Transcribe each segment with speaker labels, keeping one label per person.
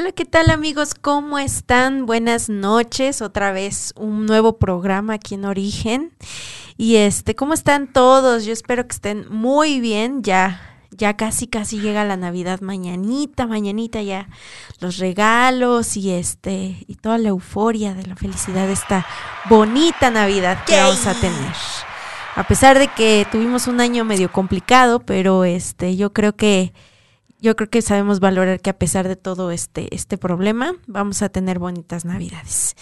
Speaker 1: Hola, ¿qué tal amigos? ¿Cómo están? Buenas noches. Otra vez un nuevo programa aquí en Origen. Y este, ¿cómo están todos? Yo espero que estén muy bien. Ya ya casi casi llega la Navidad mañanita, mañanita ya los regalos y este y toda la euforia de la felicidad de esta bonita Navidad que vamos a tener. A pesar de que tuvimos un año medio complicado, pero este yo creo que yo creo que sabemos valorar que a pesar de todo este, este problema, vamos a tener bonitas navidades.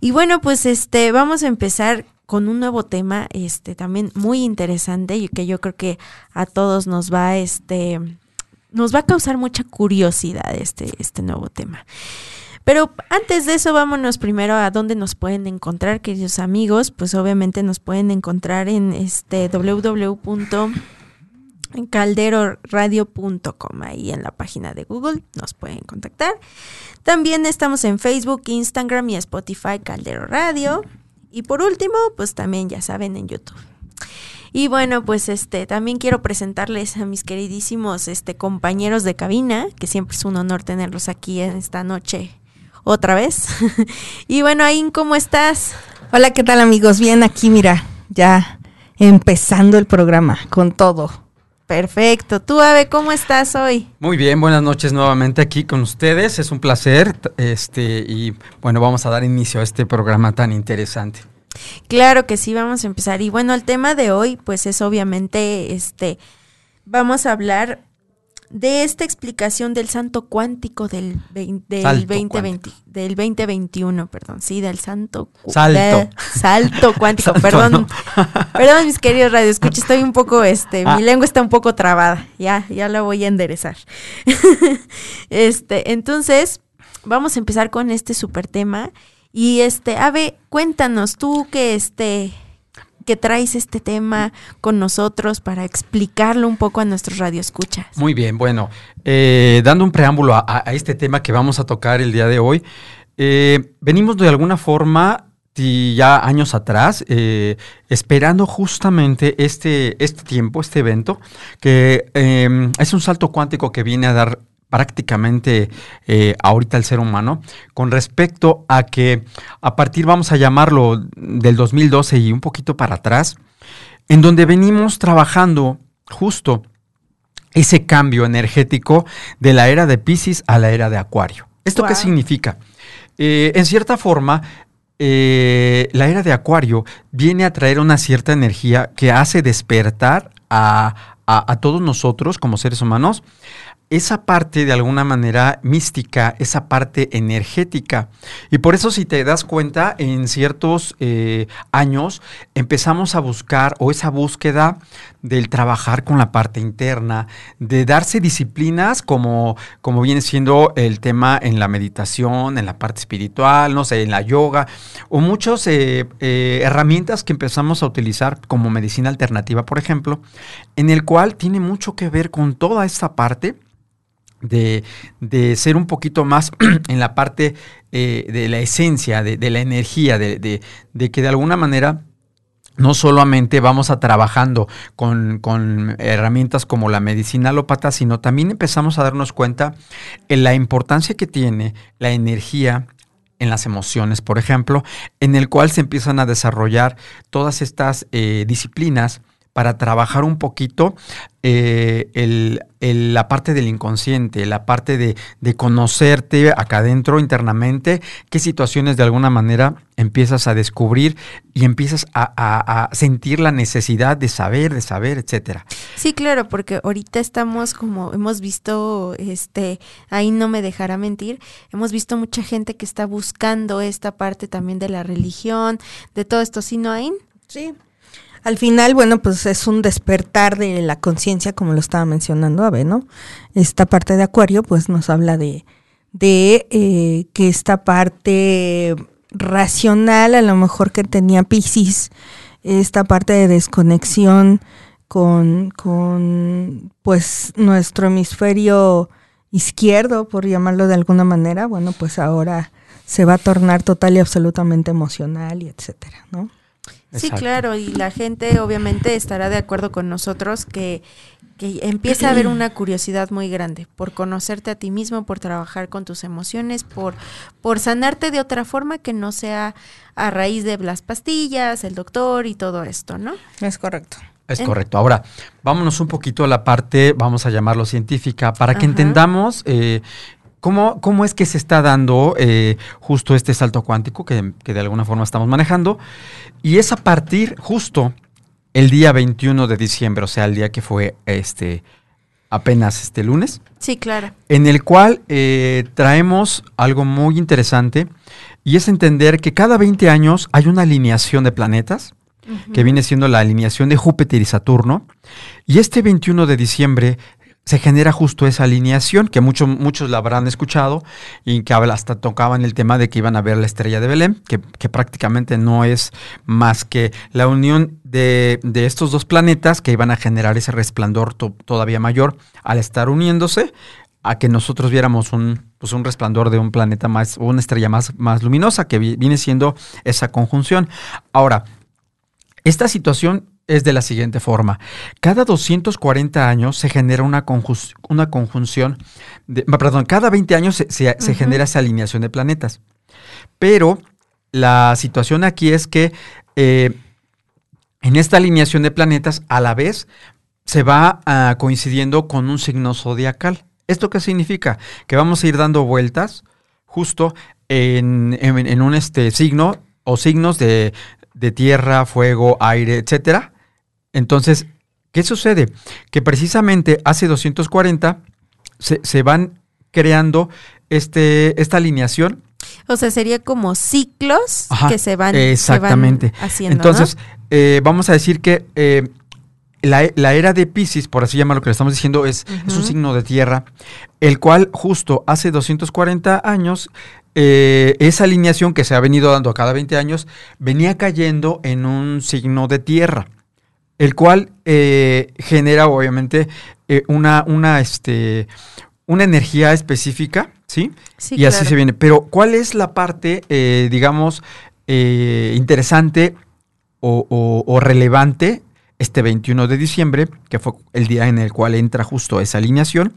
Speaker 1: Y bueno, pues este, vamos a empezar con un nuevo tema, este, también muy interesante, y que yo creo que a todos nos va, este, nos va a causar mucha curiosidad este, este nuevo tema. Pero antes de eso, vámonos primero a dónde nos pueden encontrar, queridos amigos. Pues obviamente nos pueden encontrar en este www en calderoradio.com. Ahí en la página de Google nos pueden contactar. También estamos en Facebook, Instagram y Spotify Caldero Radio. Y por último, pues también ya saben en YouTube. Y bueno, pues este también quiero presentarles a mis queridísimos este compañeros de cabina, que siempre es un honor tenerlos aquí en esta noche otra vez. y bueno, Ain, ¿cómo estás?
Speaker 2: Hola, ¿qué tal amigos? Bien aquí, mira, ya empezando el programa con todo.
Speaker 1: Perfecto. Tú, Ave, ¿cómo estás hoy?
Speaker 3: Muy bien, buenas noches nuevamente aquí con ustedes. Es un placer. Este, y bueno, vamos a dar inicio a este programa tan interesante.
Speaker 1: Claro que sí, vamos a empezar. Y bueno, el tema de hoy, pues es obviamente, este, vamos a hablar de esta explicación del santo cuántico del, del, 2020, del 2021, perdón, sí, del santo
Speaker 3: salto,
Speaker 1: salto cuántico, perdón, perdón mis queridos radioescuchas, estoy un poco, este, mi ah. lengua está un poco trabada, ya, ya la voy a enderezar. este, entonces, vamos a empezar con este super tema y este, Ave, cuéntanos tú que este que traes este tema con nosotros para explicarlo un poco a nuestros radioescuchas.
Speaker 3: Muy bien, bueno, eh, dando un preámbulo a, este tema que vamos a tocar el día de hoy, eh, venimos de alguna forma ya años atrás, eh, esperando justamente este, este tiempo, este evento, que es un salto cuántico que viene a dar prácticamente eh, ahorita el ser humano con respecto a que a partir, vamos a llamarlo, del 2012 y un poquito para atrás, en donde venimos trabajando justo ese cambio energético de la era de Pisces a la era de Acuario. ¿Esto qué significa? Eh, en cierta forma, eh, la era de Acuario viene a traer una cierta energía que hace despertar a, a todos nosotros como seres humanos esa parte de alguna manera mística, esa parte energética. Y por eso si te das cuenta, en ciertos eh, años empezamos a buscar o esa búsqueda del trabajar con la parte interna, de darse disciplinas como, como viene siendo el tema en la meditación, en la parte espiritual, no sé, en la yoga, o muchas eh, eh, herramientas que empezamos a utilizar como medicina alternativa, por ejemplo, en el cual tiene mucho que ver con toda esta parte de, ser un poquito más en la parte eh, de la esencia, de, la energía, de, que de alguna manera no solamente vamos a trabajando con, con, herramientas como la medicina alópata, sino también empezamos a darnos cuenta en la importancia que tiene la energía en las emociones, por ejemplo, en el cual se empiezan a desarrollar todas estas eh, disciplinas para trabajar un poquito eh, la parte del inconsciente, la parte de, conocerte acá adentro internamente, qué situaciones de alguna manera empiezas a descubrir y empiezas a, sentir la necesidad de saber, de saber, etcétera.
Speaker 1: Sí, claro, porque ahorita estamos como hemos visto, este, ahí no me dejará mentir, hemos visto mucha gente que está buscando esta parte también de la religión, de todo esto, ¿sí no hay?
Speaker 2: Sí. Al final, bueno, pues es un despertar de la conciencia, como lo estaba mencionando Abe, ¿no? Esta parte de Acuario, pues nos habla de, de eh, que esta parte racional, a lo mejor que tenía Pisces, esta parte de desconexión con, con pues nuestro hemisferio izquierdo, por llamarlo de alguna manera, bueno, pues ahora se va a tornar total y absolutamente emocional y etcétera, ¿no?
Speaker 1: Sí, claro, y la gente obviamente estará de acuerdo con nosotros que, que empieza a haber una curiosidad muy grande por conocerte a ti mismo, por trabajar con tus emociones, por, por sanarte de otra forma que no sea a raíz de las pastillas, el doctor y todo esto, ¿no?
Speaker 2: Es correcto.
Speaker 3: Es correcto. Ahora, vámonos un poquito a la parte, vamos a llamarlo científica, para que entendamos eh, cómo, cómo es que se está dando eh, justo este salto cuántico que, que de alguna forma estamos manejando. Y es a partir justo el día 21 de diciembre, o sea, el día que fue este apenas este lunes.
Speaker 1: Sí, claro.
Speaker 3: En el cual eh, traemos algo muy interesante y es entender que cada 20 años hay una alineación de planetas, que viene siendo la alineación de Júpiter y Saturno, y este 21 de diciembre se genera justo esa alineación que muchos muchos la habrán escuchado y que hasta tocaban el tema de que iban a ver la estrella de Belén, que, prácticamente no es más que la unión de, estos dos planetas que iban a generar ese resplandor todavía mayor al estar uniéndose a que nosotros viéramos un, pues un resplandor de un planeta más, una estrella más, más luminosa, que viene siendo esa conjunción. Ahora, esta situación es de la siguiente forma. Cada 240 años se genera una, una conjunción, de, perdón, cada 20 años se, genera esa alineación de planetas. Pero la situación aquí es que eh, en esta alineación de planetas a la vez se va ah, coincidiendo con un signo zodiacal. ¿Esto qué significa? Que vamos a ir dando vueltas justo en, en un este, signo o signos de, de tierra, fuego, aire, etcétera. Entonces, ¿qué sucede? Que precisamente hace 240 se, se van creando este, esta alineación.
Speaker 1: O sea, sería como ciclos que se van,
Speaker 3: exactamente.
Speaker 1: haciendo.
Speaker 3: Entonces, eh, vamos a decir que eh, la, era de Pisces, por así llamarlo, que le estamos diciendo, es, es, un signo de tierra, el cual justo hace 240 años eh, esa alineación que se ha venido dando a cada 20 años venía cayendo en un signo de tierra, el cual eh, genera obviamente eh, una, una, este, una energía específica, ¿sí? y así se viene. Pero ¿cuál es la parte, digamos, interesante o, o relevante este 21 de diciembre, que fue el día en el cual entra justo esa alineación?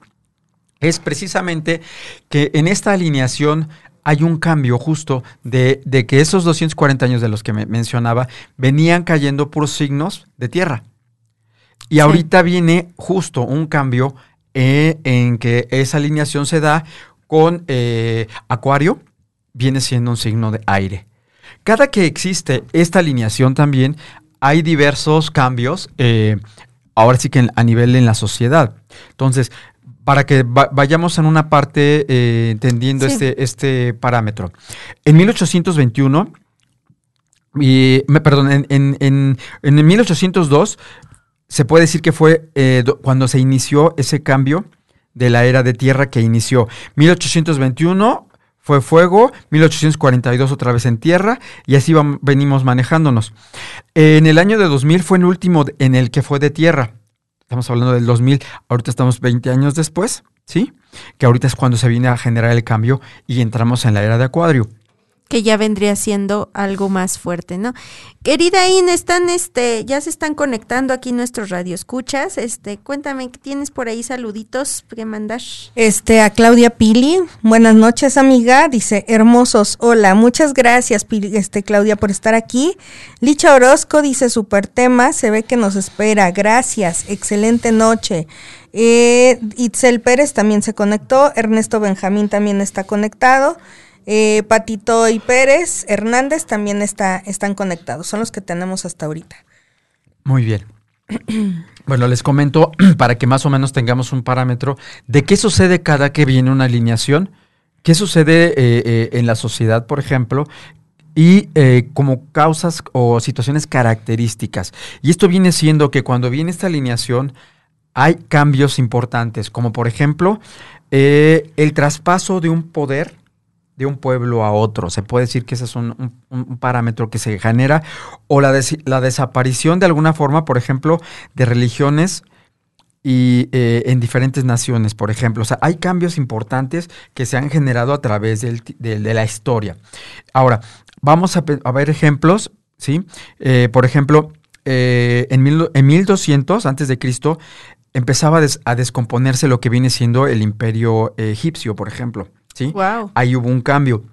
Speaker 3: es precisamente que en esta alineación hay un cambio justo de, que esos 240 años de los que me mencionaba venían cayendo por signos de tierra. Y ahorita viene justo un cambio eh, en que esa alineación se da con eh, Acuario, viene siendo un signo de aire. Cada que existe esta alineación también hay diversos cambios, eh, ahora sí que a nivel en la sociedad. Entonces, para que vayamos en una parte eh, entendiendo este, este parámetro. En 1821, y, me, perdón, en, en, en, 1802 se puede decir que fue eh, cuando se inició ese cambio de la era de tierra que inició. 1821 fue fuego, 1842 otra vez en tierra y así venimos manejándonos. En el año de 2000 fue el último en el que fue de tierra. Estamos hablando del 2000, ahorita estamos 20 años después, ¿sí? Que ahorita es cuando se viene a generar el cambio y entramos en la era de Acuario
Speaker 1: que ya vendría siendo algo más fuerte, ¿no? Querida In, están, este, ya se están conectando aquí nuestros radioescuchas. Este, cuéntame, ¿qué tienes por ahí saluditos que mandas?
Speaker 2: Este, a Claudia Pili, buenas noches, amiga. Dice, hermosos, hola, muchas gracias, este, Claudia, por estar aquí. Licha Orozco dice, super tema, se ve que nos espera. Gracias, excelente noche. Eh, Itzel Pérez también se conectó, Ernesto Benjamín también está conectado. Eh, Patito y Pérez Hernández también está, están conectados, son los que tenemos hasta ahorita.
Speaker 3: Muy bien. Bueno, les comento para que más o menos tengamos un parámetro de qué sucede cada que viene una alineación, qué sucede eh, eh, en la sociedad, por ejemplo, y como causas o situaciones características. Y esto viene siendo que cuando viene esta alineación hay cambios importantes, como por ejemplo el traspaso de un poder de un pueblo a otro. Se puede decir que ese es un, parámetro que se genera. O la, la, desaparición de alguna forma, por ejemplo, de religiones y eh, en diferentes naciones, por ejemplo. O sea, hay cambios importantes que se han generado a través de la historia. Ahora, vamos a, ver ejemplos, ¿sí? Eh, por ejemplo, eh, en, mil, en 1200 antes de Cristo empezaba a, des- descomponerse lo que viene siendo el imperio egipcio, por ejemplo. ¿Sí?
Speaker 1: Wow.
Speaker 3: Ahí hubo un cambio.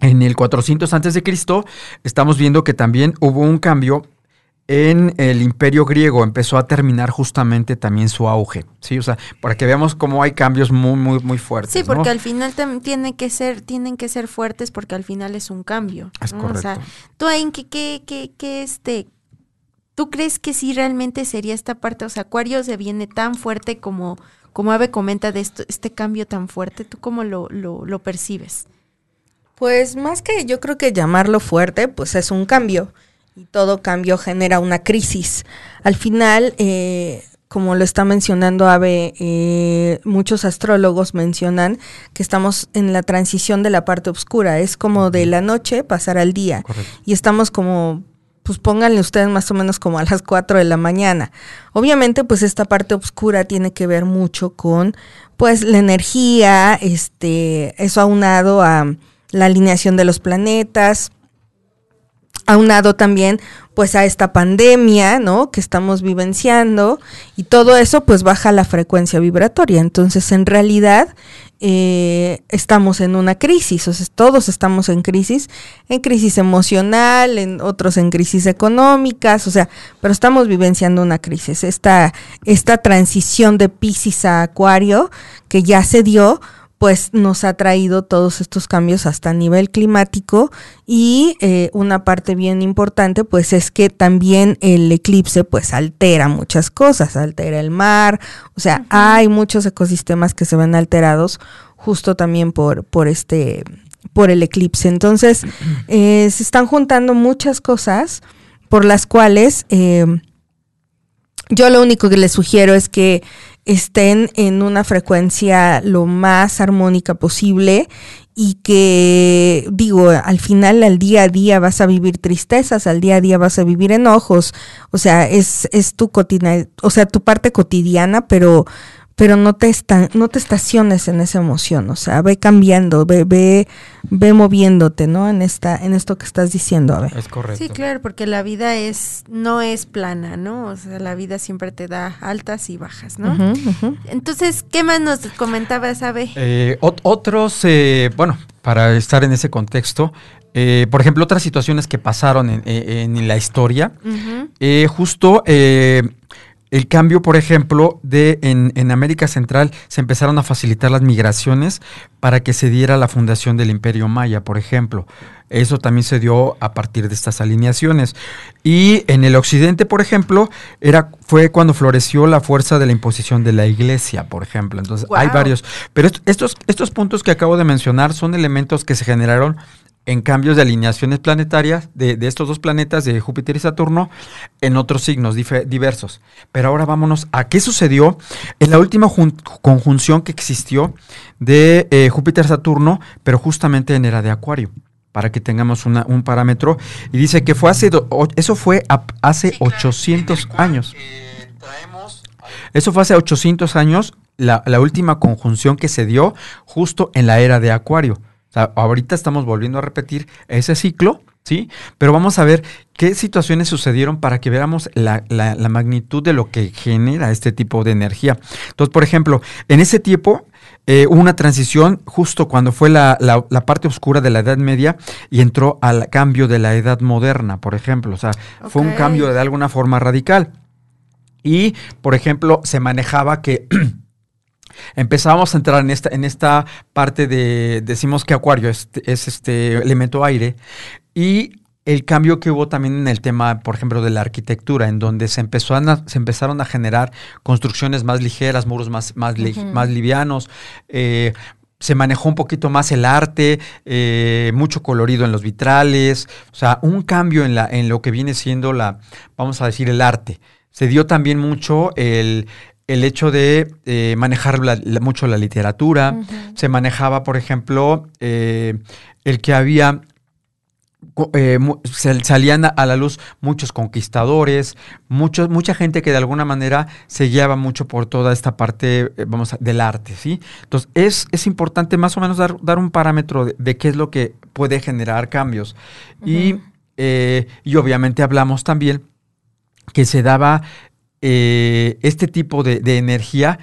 Speaker 3: En el 400 antes de Cristo estamos viendo que también hubo un cambio en el imperio griego. Empezó a terminar justamente también su auge. Sí, o sea, para que veamos cómo hay cambios muy, muy, muy fuertes.
Speaker 1: Sí,
Speaker 3: ¿no?
Speaker 1: porque al final tam- tiene que ser, tienen que ser fuertes porque al final es un cambio.
Speaker 3: Es
Speaker 1: ¿no? O sea,
Speaker 3: correcto.
Speaker 1: tú ahí, ¿qué, qué, qué, qué, este, tú crees que sí realmente sería esta parte? O sea, Acuario se viene tan fuerte como, como Ave comenta de esto, este cambio tan fuerte. ¿Tú cómo lo, lo, lo percibes?
Speaker 2: Pues más que yo creo que llamarlo fuerte, pues es un cambio. Y todo cambio genera una crisis. Al final, eh, como lo está mencionando Ave, eh, muchos astrólogos mencionan que estamos en la transición de la parte oscura. Es como de la noche pasar al día.
Speaker 3: Correcto.
Speaker 2: Y estamos como, pues pónganle ustedes más o menos como a las 4 de la mañana. Obviamente, pues esta parte oscura tiene que ver mucho con, pues, la energía, este, eso aunado a la alineación de los planetas, aunado también pues a esta pandemia, ¿no? Que estamos vivenciando y todo eso pues baja la frecuencia vibratoria. Entonces en realidad eh, estamos en una crisis, o sea, todos estamos en crisis, en crisis emocional, en otros en crisis económicas, o sea, pero estamos vivenciando una crisis. Esta, esta transición de Pisces a Acuario que ya se dio, pues nos ha traído todos estos cambios hasta a nivel climático y eh, una parte bien importante pues es que también el eclipse pues altera muchas cosas, altera el mar, o sea, hay muchos ecosistemas que se ven alterados justo también por, por este por el eclipse. Entonces, eh, se están juntando muchas cosas por las cuales eh, yo lo único que les sugiero es que estén en una frecuencia lo más armónica posible y que digo, al final al día a día vas a vivir tristezas, al día a día vas a vivir enojos, o sea, es, es tu o sea, tu parte cotidiana, pero pero no te esta- no te estaciones en esa emoción, o sea, ve cambiando, ve, ve, ve moviéndote, ¿no? En esta, en esto que estás diciendo, a ver.
Speaker 3: Es correcto.
Speaker 1: Sí, claro, porque la vida es, no es plana, ¿no? O sea, la vida siempre te da altas y bajas, ¿no? Entonces, ¿qué más nos comentabas, Ave?
Speaker 3: Eh, ot- otros, eh, bueno, para estar en ese contexto, eh, por ejemplo, otras situaciones que pasaron en, en- en la historia,
Speaker 1: Ujú.
Speaker 3: eh, justo eh, el cambio, por ejemplo, de en, en América Central se empezaron a facilitar las migraciones para que se diera la fundación del Imperio Maya, por ejemplo. Eso también se dio a partir de estas alineaciones. Y en el occidente, por ejemplo, era, fue cuando floreció la fuerza de la imposición de la iglesia, por ejemplo. Entonces, hay varios. Pero est- estos, estos puntos que acabo de mencionar son elementos que se generaron en cambios de alineaciones planetarias de, de estos dos planetas, de Júpiter y Saturno, en otros signos diversos. Pero ahora vámonos a qué sucedió en la última jun- conjunción que existió de eh, Júpiter-Saturno, pero justamente en era de Acuario, para que tengamos una- un parámetro. Y dice que fue hace, do- o- eso fue a- hace 800 años. Eso fue hace 800 años, la, la última conjunción que se dio justo en la era de Acuario. O sea, ahorita estamos volviendo a repetir ese ciclo, ¿sí? Pero vamos a ver qué situaciones sucedieron para que veamos la, la- la magnitud de lo que genera este tipo de energía. Entonces, por ejemplo, en ese tiempo eh, hubo una transición justo cuando fue la, la- la parte oscura de la Edad Media y entró al cambio de la Edad Moderna, por ejemplo. O sea, fue un cambio de alguna forma radical. Y, por ejemplo, se manejaba que empezábamos a entrar en esta, en esta parte de, decimos que Acuario es, es este elemento aire, y el cambio que hubo también en el tema, por ejemplo, de la arquitectura, en donde se, empezó a, se empezaron a generar construcciones más ligeras, muros más, más, li- más livianos, eh, se manejó un poquito más el arte, eh, mucho colorido en los vitrales, o sea, un cambio en, la, en lo que viene siendo la, vamos a decir, el arte. Se dio también mucho el, el hecho de eh, manejar la- la- mucho la literatura, se manejaba, por ejemplo, eh, el que había eh, salían a- la luz muchos conquistadores, muchos, mucha gente que de alguna manera se guiaba mucho por toda esta parte, vamos, a- del arte, ¿sí? Entonces, es, es importante más o menos dar, dar un parámetro de, de qué es lo que puede generar cambios. y, y obviamente hablamos también que se daba eh, este tipo de, de energía,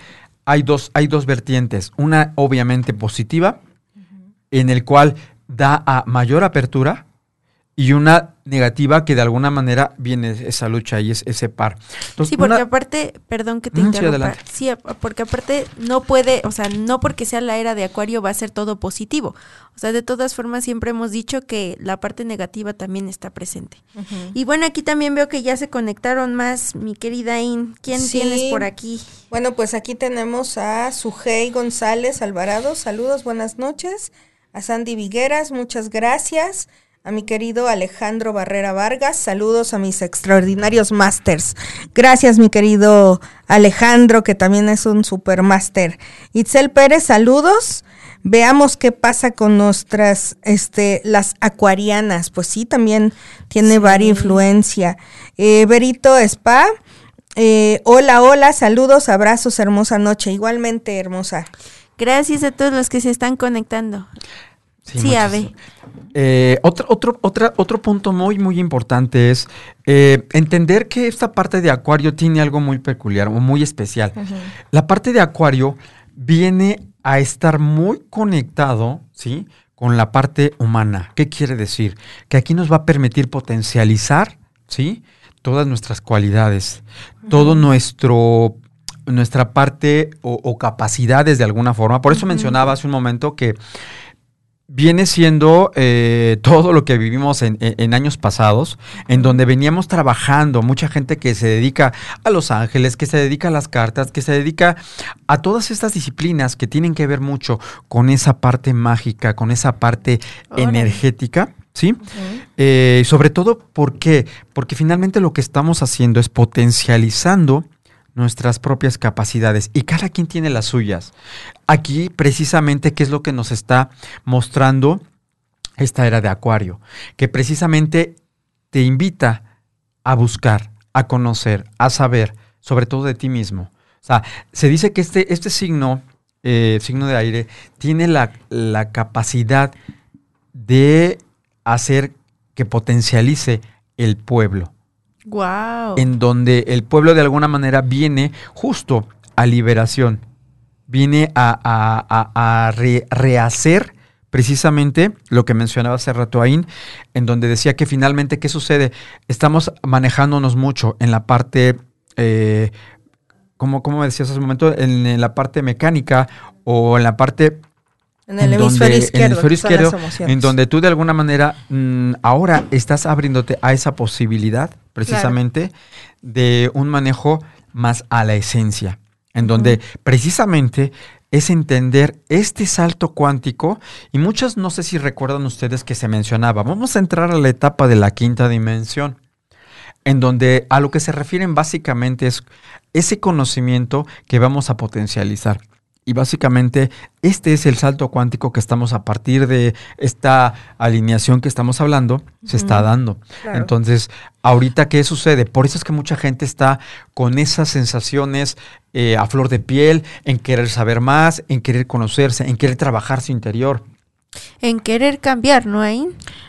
Speaker 3: hay dos, hay dos vertientes. Una obviamente positiva, en el cual da a mayor apertura y una negativa que de alguna manera viene esa lucha y es ese par.
Speaker 1: sí, porque aparte, perdón que te
Speaker 3: Mm,
Speaker 1: interrumpa. Sí, a- porque aparte no puede, o sea, no porque sea la era de Acuario va a ser todo positivo. O sea, de todas formas siempre hemos dicho que la parte negativa también está presente. Y bueno, aquí también veo que ya se conectaron más, mi querida In. ¿Quién
Speaker 2: Sí.
Speaker 1: tienes por aquí?
Speaker 2: Bueno, pues aquí tenemos a Sujei González Alvarado. Saludos, buenas noches. A Sandy Vigueras, muchas gracias. A mi querido Alejandro Barrera Vargas, saludos a mis extraordinarios masters. Gracias, mi querido Alejandro, que también es un super máster. Itzel Pérez, saludos. Veamos qué pasa con nuestras, este, las acuarianas. Pues sí, también tiene varia influencia. Eh, Berito Spa, eh, hola, hola, saludos, abrazos, hermosa noche. Igualmente, hermosa.
Speaker 1: Gracias a todos los que se están conectando. Sí,
Speaker 3: muchas-
Speaker 1: Ave.
Speaker 3: Eh, otro, otro, otra, otro punto muy, muy importante es eh, entender que esta parte de Acuario tiene algo muy peculiar o muy especial. La parte de Acuario viene a estar muy conectado, ¿sí? Con la parte humana. ¿Qué quiere decir? Que aquí nos va a permitir potencializar, ¿sí? Todas nuestras cualidades, todo nuestro nuestra parte o, o capacidades de alguna forma. Por eso mencionaba hace un momento que viene siendo eh, todo lo que vivimos en, en- en años pasados, en donde veníamos trabajando, mucha gente que se dedica a los ángeles, que se dedica a las cartas, que se dedica a todas estas disciplinas que tienen que ver mucho con esa parte mágica, con esa parte energética. ¿Sí? Eh, sobre todo, ¿por qué? Porque finalmente lo que estamos haciendo es potencializando nuestras propias capacidades y cada quien tiene las suyas. Aquí precisamente, ¿qué es lo que nos está mostrando esta era de Acuario? Que precisamente te invita a buscar, a conocer, a saber, sobre todo de ti mismo. O sea, se dice que este, este signo, eh, signo de aire, tiene la, la capacidad de hacer que potencialice el pueblo
Speaker 1: Wow.
Speaker 3: en donde el pueblo de alguna manera viene justo a liberación, viene a, a- a- a re- rehacer precisamente lo que mencionaba hace rato Ain, en donde decía que finalmente, ¿qué sucede? Estamos manejándonos mucho en la parte, eh, como, decías hace un momento, en, en la parte mecánica o en la parte
Speaker 2: En el
Speaker 3: en
Speaker 2: hemisferio
Speaker 3: donde-
Speaker 2: izquierdo.
Speaker 3: En el hemisferio izquierdo, en donde tú de alguna manera mm, ahora estás abriéndote a esa posibilidad, precisamente, de un manejo más a la esencia. En donde precisamente es entender este salto cuántico. Y muchas, no sé si recuerdan ustedes que se mencionaba, vamos a entrar a la etapa de la quinta dimensión en donde a lo que se refieren básicamente es ese conocimiento que vamos a potencializar. Y básicamente este es el salto cuántico que estamos a partir de esta alineación que estamos hablando, se está dando.
Speaker 2: Claro.
Speaker 3: Entonces, ahorita, ¿qué sucede? Por eso es que mucha gente está con esas sensaciones eh, a flor de piel, en querer saber más, en querer conocerse, en querer trabajar su interior.
Speaker 1: En querer cambiar, ¿no hay?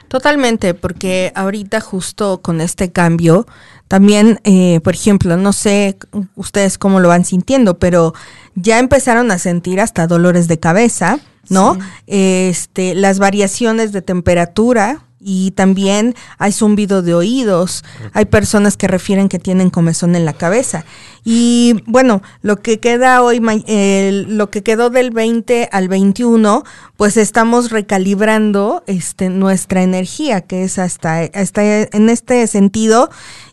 Speaker 2: Totalmente, porque ahorita justo con este cambio, también, eh, por ejemplo, no sé ustedes cómo lo van sintiendo, pero ya empezaron a sentir hasta dolores de cabeza, ¿no?
Speaker 1: Sí.
Speaker 2: Este, las variaciones de temperatura y también hay zumbido de oídos, hay personas que refieren que tienen comezón en la cabeza. Y bueno, lo que queda hoy, lo que quedó del 20 al 21, pues estamos recalibrando este, nuestra energía, que es hasta, hasta en este sentido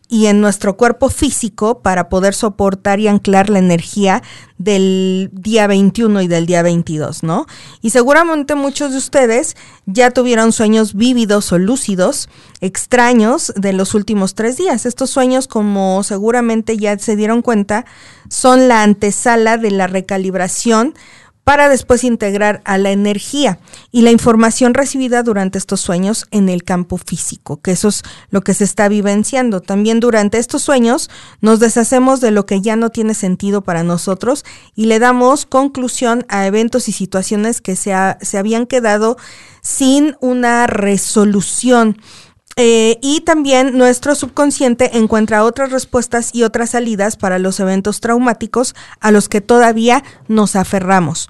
Speaker 2: y en nuestro cuerpo físico para poder soportar y anclar la energía del día 21 y del día 22, ¿no? Y seguramente muchos de ustedes ya tuvieron sueños vívidos o lúcidos extraños de los últimos tres días. Estos sueños, como seguramente ya se dieron cuenta, son la antesala de la recalibración para después integrar a la energía y la información recibida durante estos sueños en el campo físico, que eso es lo que se está vivenciando. También durante estos sueños nos deshacemos de lo que ya no tiene sentido para nosotros y le damos conclusión a eventos y situaciones que se, se habían quedado sin una resolución. Eh, y también nuestro subconsciente encuentra otras respuestas y otras salidas para los eventos traumáticos a los que todavía nos aferramos.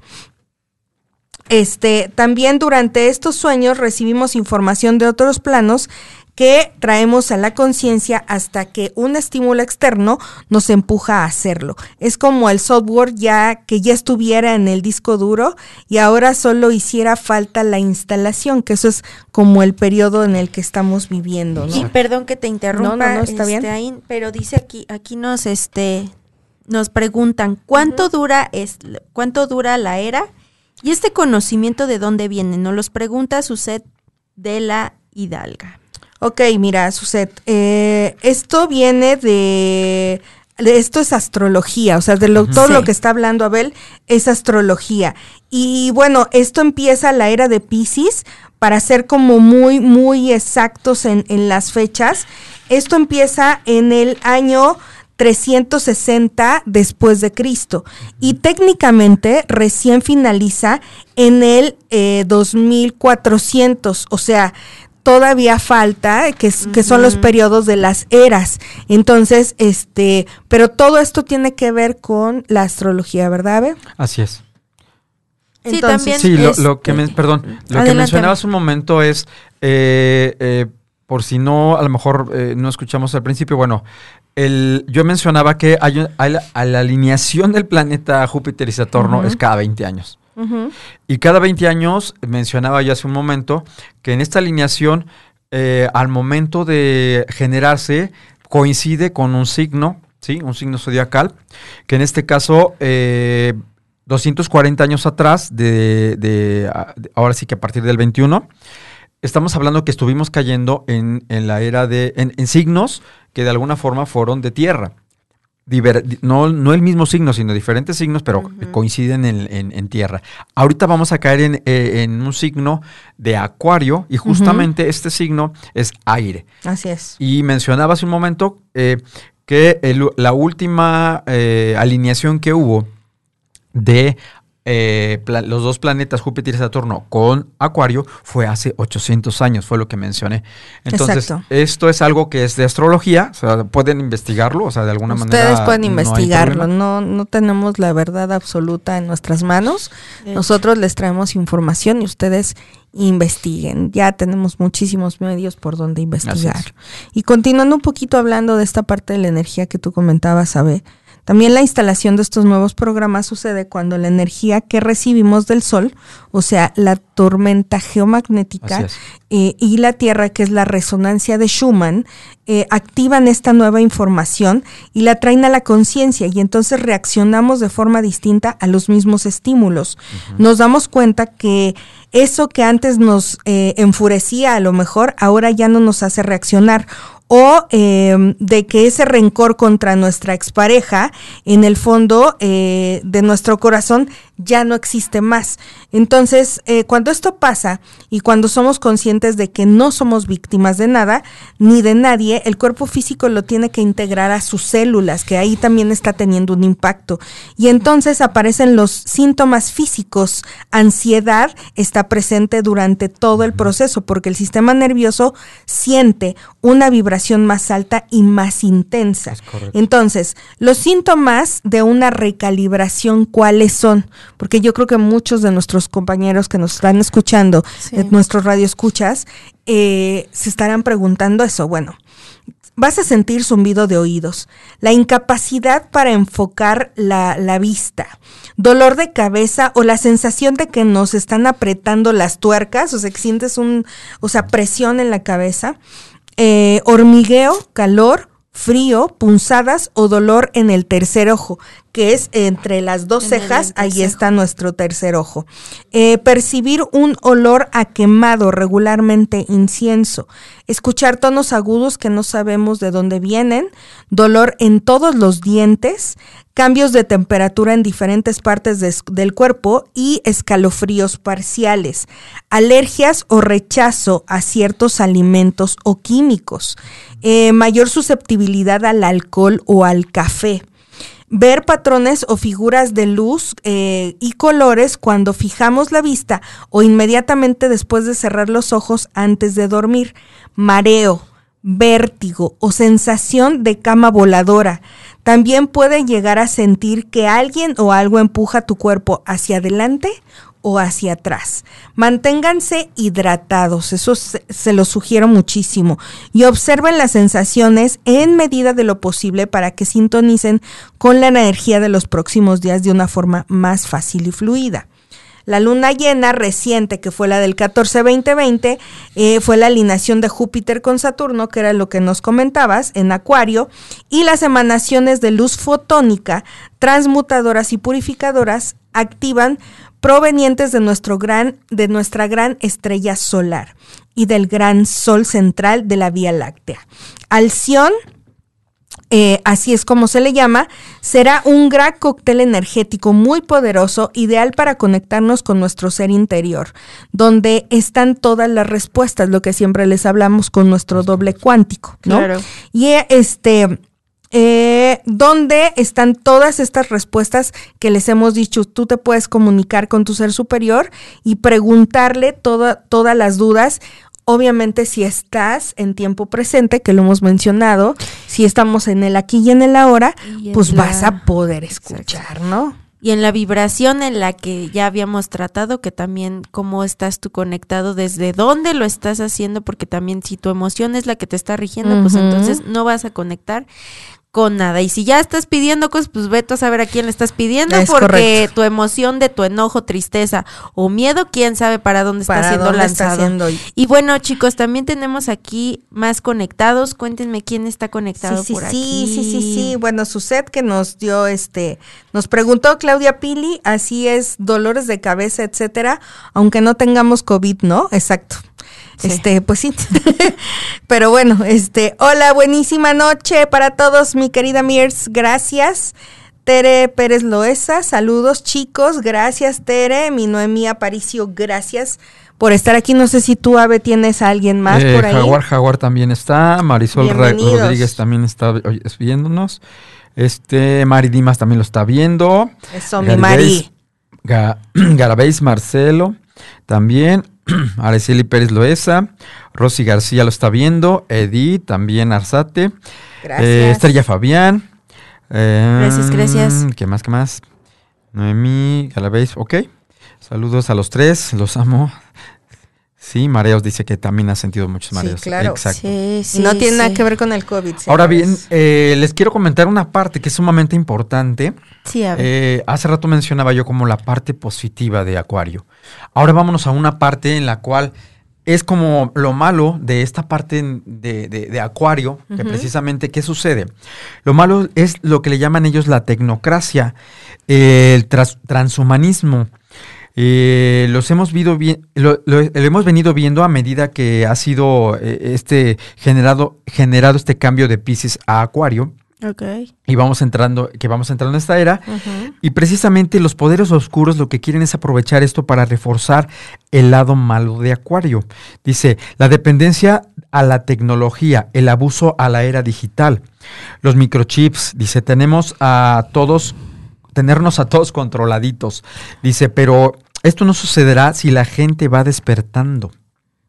Speaker 2: Este, también durante estos sueños recibimos información de otros planos que traemos a la conciencia hasta que un estímulo externo nos empuja a hacerlo. Es como el software ya que ya estuviera en el disco duro y ahora solo hiciera falta la instalación, que eso es como el periodo en el que estamos viviendo.
Speaker 1: Y perdón que te interrumpa, no, no, está bien. Este, pero dice aquí, aquí nos este nos preguntan cuánto dura es cuánto dura la era y este conocimiento de dónde viene. Nos los pregunta Suset de la Hidalga.
Speaker 2: Ok, mira, Suset, eh, esto viene de, Esto es astrología, o sea, de lo, todo lo que está hablando Abel es astrología. Y bueno, esto empieza la era de Pisces, para ser como muy, muy exactos en, en las fechas. Esto empieza en el año 360 después de Cristo y técnicamente recién finaliza en el 2400, eh, o sea, todavía falta, que, que son los periodos de las eras. Entonces, este, pero todo esto tiene que ver con la astrología, ¿verdad, Abe?
Speaker 3: Así es.
Speaker 1: sí, también.
Speaker 3: Sí, lo, que me, perdón, lo que mencionabas un momento es, eh, eh, por si no, a lo mejor eh, no escuchamos al principio, bueno, el, yo mencionaba que hay, a la alineación del planeta Júpiter y Saturno es cada 20 años. Y cada 20 años, mencionaba yo hace un momento, que en esta alineación, eh, al momento de generarse, coincide con un signo, ¿sí? Un signo zodiacal, que en este caso, 240 eh, años atrás, de, ahora sí que a partir del 21, estamos hablando que estuvimos cayendo en, la era de, en signos que de alguna forma fueron de tierra no, no el mismo signo, sino diferentes signos, pero coinciden en, tierra. Ahorita vamos a caer eh, en, un signo de acuario y justamente este signo es aire.
Speaker 2: Así es.
Speaker 3: Y mencionaba hace un momento eh, que la última eh, alineación que hubo de eh, los dos planetas Júpiter y Saturno con Acuario fue hace 800 años, fue lo que mencioné. Entonces, esto es algo que es de astrología, o sea, pueden investigarlo, o sea, de alguna manera.
Speaker 2: Ustedes pueden investigarlo, no, no tenemos la verdad absoluta en nuestras manos. Nosotros les traemos información y ustedes investiguen. Ya tenemos muchísimos medios por donde investigar. Y continuando un poquito hablando de esta parte de la energía que tú comentabas, Sabe también la instalación de estos nuevos programas sucede cuando la energía que recibimos del Sol, o sea, la tormenta geomagnética eh, y la Tierra, que es la resonancia de Schumann, eh, activan esta nueva información y la traen a la conciencia y entonces reaccionamos de forma distinta a los mismos estímulos. Nos damos cuenta que eso que antes nos eh, enfurecía a lo mejor, ahora ya no nos hace reaccionar o em, de que ese rencor contra nuestra expareja, en el fondo eh, de nuestro corazón, ya no existe más. Entonces, eh, cuando esto pasa y cuando somos conscientes de que no somos víctimas de nada ni de nadie, el cuerpo físico lo tiene que integrar a sus células, que ahí también está teniendo un impacto. Y entonces aparecen los síntomas físicos. Ansiedad está presente durante todo el proceso porque el sistema nervioso siente una vibración más alta y más intensa. Entonces, los síntomas de una recalibración, ¿cuáles son? porque yo creo que muchos de nuestros compañeros que nos están escuchando, nuestros radioescuchas, eh, se estarán preguntando eso. Bueno, vas a sentir zumbido de oídos, la incapacidad para enfocar la, la, vista, dolor de cabeza o la sensación de que nos están apretando las tuercas, o sea, que sientes un, o sea, presión en la cabeza, eh, hormigueo, calor, frío, punzadas o dolor en el tercer ojo, que es entre las dos cejas, ahí está nuestro tercer ojo. Eh, percibir un olor a quemado, regularmente incienso. Escuchar tonos agudos que no sabemos de dónde vienen. Dolor en todos los dientes. Cambios de temperatura en diferentes partes del cuerpo y escalofríos parciales. Alergias o rechazo a ciertos alimentos o químicos. Eh, mayor susceptibilidad al alcohol o al café ver patrones o figuras de luz eh, y colores cuando fijamos la vista o inmediatamente después de cerrar los ojos antes de dormir, mareo, vértigo o sensación de cama voladora. También puede llegar a sentir que alguien o algo empuja tu cuerpo hacia adelante o hacia atrás. Manténganse hidratados, eso se, se lo sugiero muchísimo. Y observen las sensaciones en medida de lo posible para que sintonicen con la energía de los próximos días de una forma más fácil y fluida. La luna llena reciente, que fue la del 14-2020, eh, fue la alineación de Júpiter con Saturno, que era lo que nos comentabas, en Acuario, y las emanaciones de luz fotónica, transmutadoras y purificadoras activan provenientes de, nuestro gran, de nuestra gran estrella solar y del gran sol central de la Vía Láctea. Alción eh, así es como se le llama, será un gran cóctel energético muy poderoso, ideal para conectarnos con nuestro ser interior, donde están todas las respuestas, lo que siempre les hablamos con nuestro doble cuántico, ¿no?
Speaker 1: Claro.
Speaker 2: Y este, eh, donde están todas estas respuestas que les hemos dicho. Tú te puedes comunicar con tu ser superior y preguntarle toda- todas las dudas. Obviamente si estás en tiempo presente, que lo hemos mencionado, si estamos en el aquí y en el ahora,
Speaker 1: en
Speaker 2: pues
Speaker 1: la-
Speaker 2: vas a poder escuchar, ¿no?
Speaker 1: Y en la vibración en la que ya habíamos tratado, que también cómo estás tú conectado, desde dónde lo estás haciendo, porque también si tu emoción es la que te está rigiendo, pues entonces no vas a conectar con nada. Y si ya estás pidiendo cosas, pues vete a saber a quién le estás pidiendo,
Speaker 2: Es
Speaker 1: porque
Speaker 2: correcto.
Speaker 1: tu emoción de tu enojo, tristeza o miedo, quién sabe para dónde está
Speaker 2: ¿Para
Speaker 1: siendo
Speaker 2: dónde está
Speaker 1: lanzado.
Speaker 2: siendo?
Speaker 1: Y bueno, chicos, también tenemos aquí más conectados. Cuéntenme quién está conectado
Speaker 2: Sí, sí,
Speaker 1: por
Speaker 2: sí,
Speaker 1: aquí.
Speaker 2: sí, sí, sí. Bueno, Suset que nos dio este, nos preguntó Claudia Pili, así es, dolores de cabeza, etcétera, aunque no tengamos COVID, ¿no? Exacto.
Speaker 1: Sí.
Speaker 2: Este, pues sí. Pero bueno, este, hola, buenísima noche para todos, mi querida Mirs, gracias. Tere Pérez Loesa, saludos chicos, gracias Tere, mi Noemí Aparicio, gracias por estar aquí. No sé si tú, Ave, tienes a alguien más
Speaker 3: Eh,
Speaker 2: por ahí.
Speaker 3: Jaguar Jaguar también está. Marisol. Rodríguez también está viéndonos. Este, Mari Dimas también lo está viendo.
Speaker 2: Eso, mi Mari.
Speaker 3: Ga- Garabéis Marcelo también. Araceli Pérez Loesa. Rosy García lo está viendo. Edith también Arzate. Eh, Estrella Fabián. Eh,
Speaker 1: Gracias, gracias.
Speaker 3: ¿Qué más? ¿Qué más? Noemí, Garabéis. Ok. Saludos a los tres. Los amo. Sí, mareos dice que también ha sentido muchos
Speaker 2: Sí,
Speaker 3: mareos.
Speaker 2: claro.
Speaker 3: Exacto.
Speaker 1: Sí, sí,
Speaker 2: no tiene nada
Speaker 1: sí.
Speaker 2: que ver con el COVID.
Speaker 3: Ahora bien, eh, les quiero comentar una parte que es sumamente importante.
Speaker 1: Sí, a ver.
Speaker 3: Eh, hace rato mencionaba yo como la parte positiva de Acuario. Ahora vámonos a una parte en la cual es como lo malo de esta parte de, de- de Acuario, que precisamente, ¿qué sucede? Lo malo es lo que le llaman ellos la tecnocracia, el transhumanismo. Eh, los hemos visto bien, lo, lo- lo hemos venido viendo a medida que ha sido eh, este generado, generado este cambio de Pisces a Acuario
Speaker 1: ok.
Speaker 3: y vamos entrando, que vamos entrando en esta era. Y precisamente los poderes oscuros lo que quieren es aprovechar esto para reforzar el lado malo de Acuario. Dice, la dependencia a la tecnología, el abuso a la era digital, los microchips, dice, tenemos a todos, tenernos a todos controladitos. Dice, pero esto no sucederá si la gente va despertando.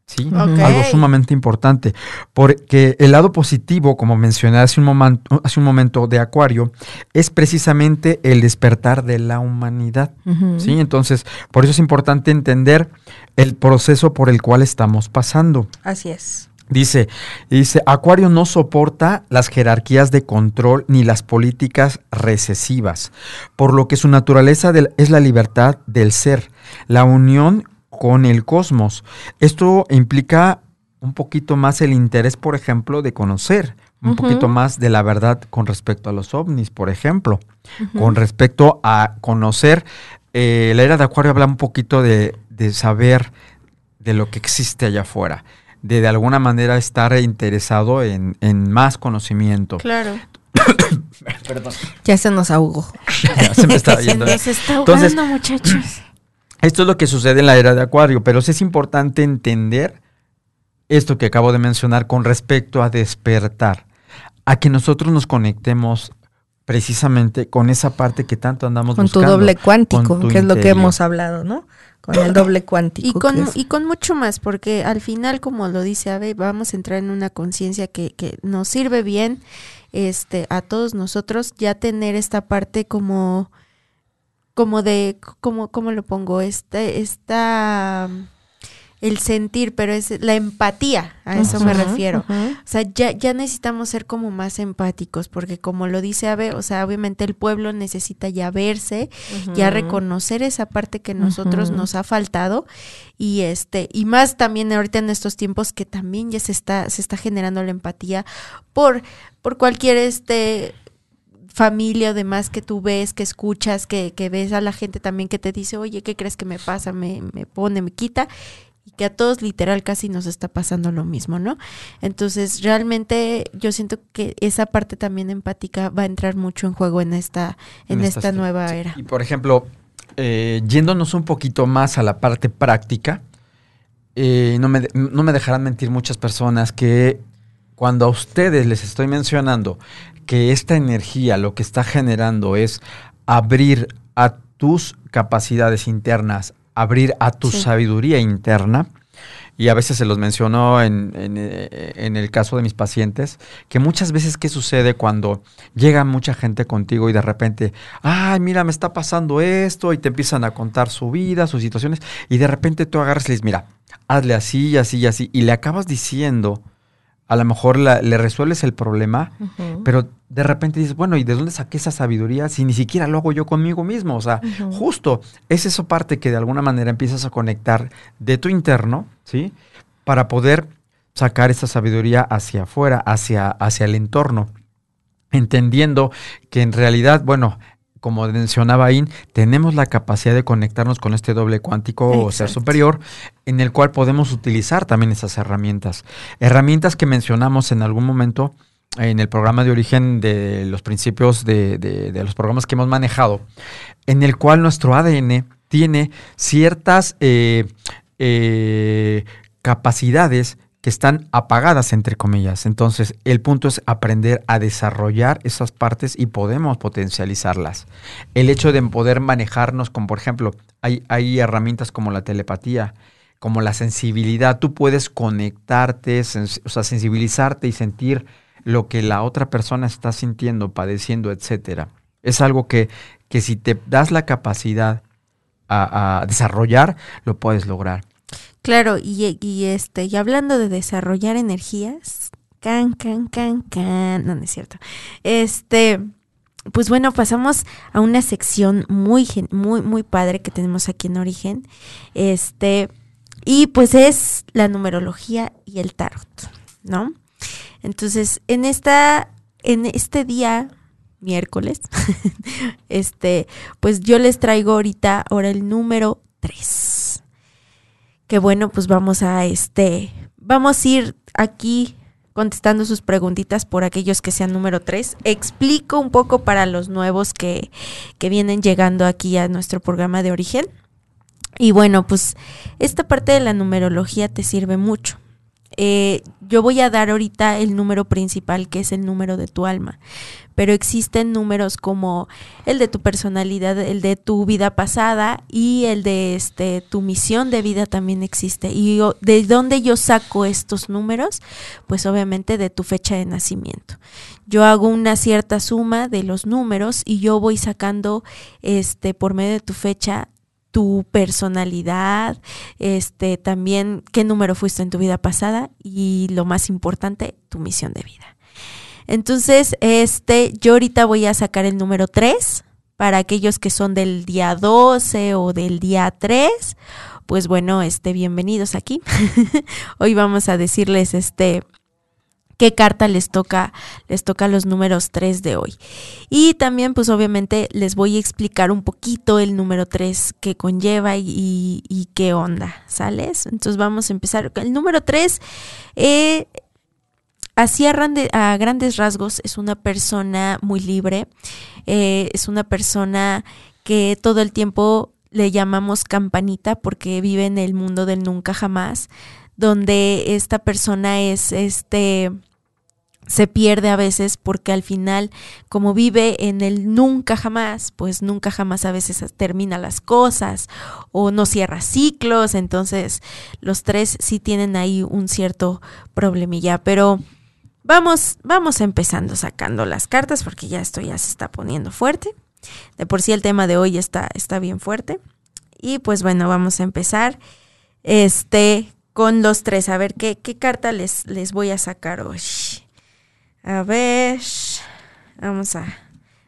Speaker 3: ¿Sí? Algo sumamente importante. Porque el lado positivo, como mencioné hace un, momento, hace un momento de Acuario, es precisamente el despertar de la humanidad. ¿sí? Entonces, por eso es importante entender el proceso por el cual estamos pasando.
Speaker 2: Así es.
Speaker 3: Dice, dice, Acuario no soporta las jerarquías de control ni las políticas recesivas, por lo que su naturaleza del- es la libertad del ser, la unión con el cosmos. Esto implica un poquito más el interés, por ejemplo, de conocer, un poquito más de la verdad con respecto a los ovnis, por ejemplo, con respecto a conocer. eh, la era de Acuario habla un poquito de, de saber de lo que existe allá afuera, de de alguna manera estar interesado en, en más conocimiento.
Speaker 1: Claro.
Speaker 3: Perdón.
Speaker 2: Ya se nos ahogó.
Speaker 3: Se me está
Speaker 1: Se
Speaker 3: yendo.
Speaker 1: nos está ahogando,
Speaker 3: Entonces,
Speaker 1: muchachos.
Speaker 3: Esto es lo que sucede en la era de Acuario, pero sí es importante entender esto que acabo de mencionar con respecto a despertar, a que nosotros nos conectemos precisamente con esa parte que tanto andamos
Speaker 2: con
Speaker 3: buscando.
Speaker 2: Con tu doble cuántico,
Speaker 3: tu
Speaker 2: que es lo que hemos hablado, ¿no? Con el doble cuántico.
Speaker 1: Y con, y con mucho más, porque al final, como lo dice Ave, vamos a entrar en una conciencia que, que nos sirve bien este, a todos nosotros, ya tener esta parte como, como de, como, ¿cómo lo pongo? Este, esta, el sentir, pero es la empatía, a eso me refiero. O sea, ya, ya necesitamos ser como más empáticos, porque como lo dice Ave, o sea, obviamente el pueblo necesita ya verse, ya reconocer esa parte que nosotros nos ha faltado y este y más también ahorita en estos tiempos que también ya se está se está generando la empatía por por cualquier este familia o demás que tú ves, que escuchas, que, que ves a la gente también que te dice, oye, ¿qué crees que me pasa? Me, me pone, me quita. Y que a todos literal casi nos está pasando lo mismo, ¿no? Entonces, realmente yo siento que esa parte también empática va a entrar mucho en juego en esta, en, esta, nueva
Speaker 3: sí.
Speaker 1: era.
Speaker 3: Y por ejemplo, eh, yéndonos un poquito más a la parte práctica, eh, no, me, no me dejarán mentir muchas personas que cuando a ustedes les estoy mencionando que esta energía lo que está generando es abrir a tus capacidades internas, abrir a tu
Speaker 1: Sí.
Speaker 3: sabiduría interna, y a veces se los menciono en, en, eh, en el caso de mis pacientes, que muchas veces qué sucede cuando llega mucha gente contigo y de repente, ay, mira, me está pasando esto, y te empiezan a contar su vida, sus situaciones, y de repente tú agarras y le dices, mira, hazle así, y así, y así, y le acabas diciendo, a lo mejor la- le resuelves el problema, pero de repente dices, bueno, ¿y de dónde saqué esa sabiduría si ni siquiera lo hago yo conmigo mismo? O sea, justo es esa parte que de alguna manera empiezas a conectar de tu interno, ¿sí? Para poder sacar esa sabiduría hacia afuera, hacia, hacia el entorno, entendiendo que en realidad, bueno, como mencionaba Ain, tenemos la capacidad de conectarnos con este doble cuántico o ser superior, en el cual podemos utilizar también esas herramientas. Herramientas que mencionamos en algún momento en el programa de origen de los principios de, de- de los programas que hemos manejado, en el cual nuestro ADN tiene ciertas eh, eh, capacidades están apagadas, entre comillas. Entonces, el punto es aprender a desarrollar esas partes y podemos potencializarlas. El hecho de poder manejarnos con, por ejemplo, hay, hay herramientas como la telepatía, como la sensibilidad. Tú puedes conectarte, o sea, sensibilizarte y sentir lo que la otra persona está sintiendo, padeciendo, etcétera. Es algo que, que si te das la capacidad a desarrollar, lo puedes lograr.
Speaker 1: Claro, y, este, y hablando de desarrollar energías, can, can, can, can, no, no es cierto. Este, pues bueno, pasamos a una sección muy, muy, muy padre que tenemos aquí en Origen. Este, y pues es la numerología y el tarot, ¿no? Entonces, en esta, en este día, miércoles, este, pues yo les traigo ahorita ahora el número 3 que bueno, pues vamos a este, vamos a ir aquí contestando sus preguntitas por aquellos que sean número 3. Explico un poco para los nuevos que, que vienen llegando aquí a nuestro programa de origen. Y bueno, pues esta parte de la numerología te sirve mucho. Eh, yo voy a dar ahorita el número principal, que es el número de tu alma, pero existen números como el de tu personalidad, el de tu vida pasada y el de este tu misión de vida también existe. Y de dónde yo saco estos números, pues obviamente de tu fecha de nacimiento. Yo hago una cierta suma de los números y yo voy sacando este por medio de tu fecha tu personalidad, este también qué número fuiste en tu vida pasada y lo más importante, tu misión de vida. Entonces, este yo ahorita voy a sacar el número 3 para aquellos que son del día 12 o del día 3. Pues bueno, este bienvenidos aquí. Hoy vamos a decirles este qué carta les toca, les toca los números 3 de hoy. Y también, pues obviamente, les voy a explicar un poquito el número 3 que conlleva y, qué onda, ¿sales? Entonces vamos a empezar. El número 3, eh, así a, a grandes rasgos, es una persona muy libre, eh, es una persona que todo el tiempo le llamamos campanita porque vive en el mundo del nunca jamás, donde esta persona es este se pierde a veces porque al final, como vive en el nunca jamás, pues nunca jamás a veces termina las cosas o no cierra ciclos, entonces los tres sí tienen ahí un cierto problemilla, pero vamos, vamos empezando sacando las cartas porque ya esto ya se está poniendo fuerte. De por sí el tema de hoy está, está bien fuerte. Y pues bueno, vamos a empezar este con los tres. A ver qué, qué carta les, les voy a sacar hoy. A ver, vamos a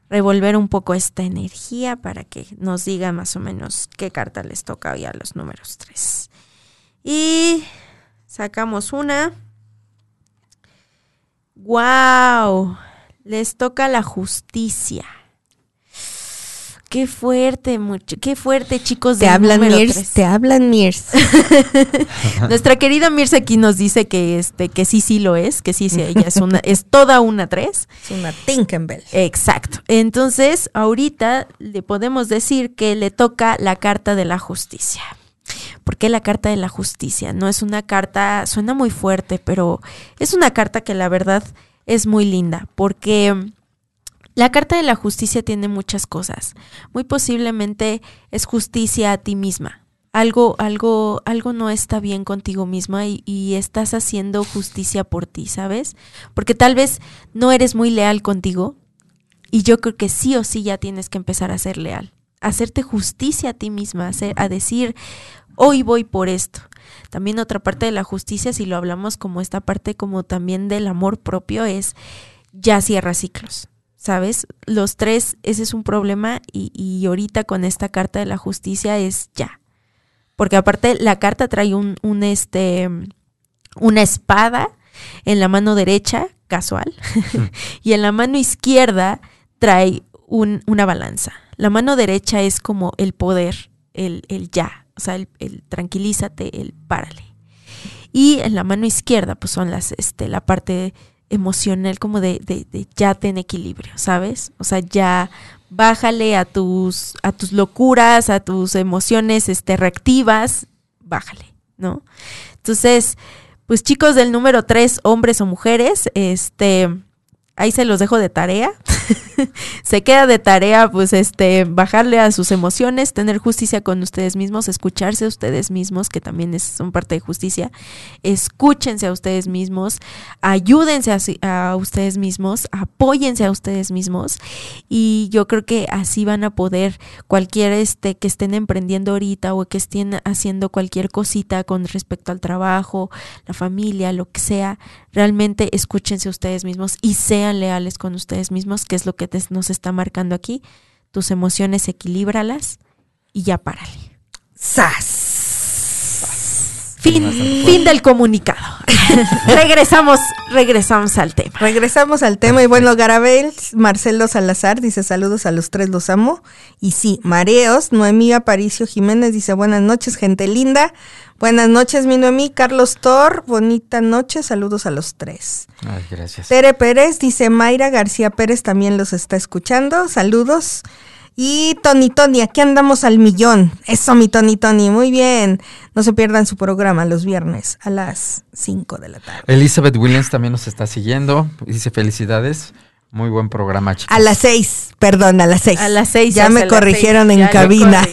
Speaker 1: revolver un poco esta energía para que nos diga más o menos qué carta les toca hoy a los números 3. Y sacamos una. ¡Wow! Les toca la justicia. Qué fuerte, mucho, qué fuerte, chicos.
Speaker 2: Te hablan Mirs, te hablan Mirs.
Speaker 1: Nuestra querida Mirs aquí nos dice que este, que sí, sí lo es, que sí, sí, ella es una, es toda una tres.
Speaker 2: Es una Tinkenbell.
Speaker 1: Exacto. Entonces, ahorita le podemos decir que le toca la carta de la justicia. ¿Por qué la carta de la justicia? No es una carta, suena muy fuerte, pero es una carta que la verdad es muy linda, porque la carta de la justicia tiene muchas cosas. Muy posiblemente es justicia a ti misma. Algo, algo, algo no está bien contigo misma y, estás haciendo justicia por ti, ¿sabes? Porque tal vez no eres muy leal contigo y yo creo que sí o sí ya tienes que empezar a ser leal. Hacerte justicia a ti misma, hacer, a decir, hoy voy por esto. También otra parte de la justicia, si lo hablamos como esta parte como también del amor propio, es ya cierra ciclos ¿sabes? Los tres, ese es un problema y, y, ahorita con esta carta de la justicia es ya. Porque aparte la carta trae un, un este, una espada en la mano derecha, casual, y en la mano izquierda trae un, una balanza. La mano derecha es como el poder, el, el ya, o sea, el, el, tranquilízate, el párale. Y en la mano izquierda, pues son las, este, la parte emocional como de, de, de, ya ten equilibrio, ¿sabes? O sea, ya bájale a tus, a tus locuras, a tus emociones este, reactivas, bájale, ¿no? Entonces, pues chicos del número 3, hombres o mujeres, este, ahí se los dejo de tarea. se queda de tarea, pues, este, bajarle a sus emociones, tener justicia con ustedes mismos, escucharse a ustedes mismos, que también es, son parte de justicia. Escúchense a ustedes mismos, ayúdense a, ustedes mismos, apóyense a ustedes mismos. Y yo creo que así van a poder cualquier este que estén emprendiendo ahorita o que estén haciendo cualquier cosita con respecto al trabajo, la familia, lo que sea, realmente escúchense ustedes mismos y sean leales con ustedes mismos, que es lo que nos está marcando aquí. Tus emociones equilíbralas y ya párale.
Speaker 2: ¡Sas!
Speaker 1: Fin, fin del comunicado. regresamos, regresamos al tema.
Speaker 2: Regresamos al tema. Y bueno, Garabel, Marcelo Salazar dice saludos a los tres, los amo. Y sí, Mareos, Noemí Aparicio Jiménez dice buenas noches, gente linda. Buenas noches, mi Noemí. Carlos Tor, bonita noche. Saludos a los tres.
Speaker 3: Ay, gracias.
Speaker 2: Tere Pérez dice Mayra García Pérez también los está escuchando. Saludos. Y Tony Tony, aquí andamos al millón. Eso, mi Tony Tony, muy bien. No se pierdan su programa los viernes a las 5 de la tarde.
Speaker 3: Elizabeth Williams también nos está siguiendo. Dice felicidades. Muy buen programa, chicos.
Speaker 2: A las 6, perdón, a las 6.
Speaker 1: A las 6.
Speaker 2: Ya me corrigieron en cabina.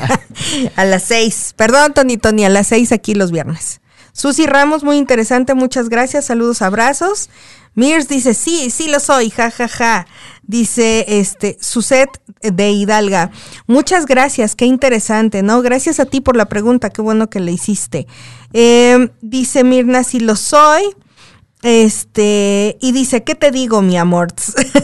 Speaker 2: a las 6. Perdón, Tony Tony, a las 6 aquí los viernes. Susi Ramos, muy interesante, muchas gracias, saludos, abrazos. Mirs dice, sí, sí lo soy, ja, ja, ja. Dice, este, Suset de Hidalga, muchas gracias, qué interesante, ¿no? Gracias a ti por la pregunta, qué bueno que le hiciste. Eh, dice Mirna, sí lo soy. Este, y dice, ¿qué te digo, mi amor?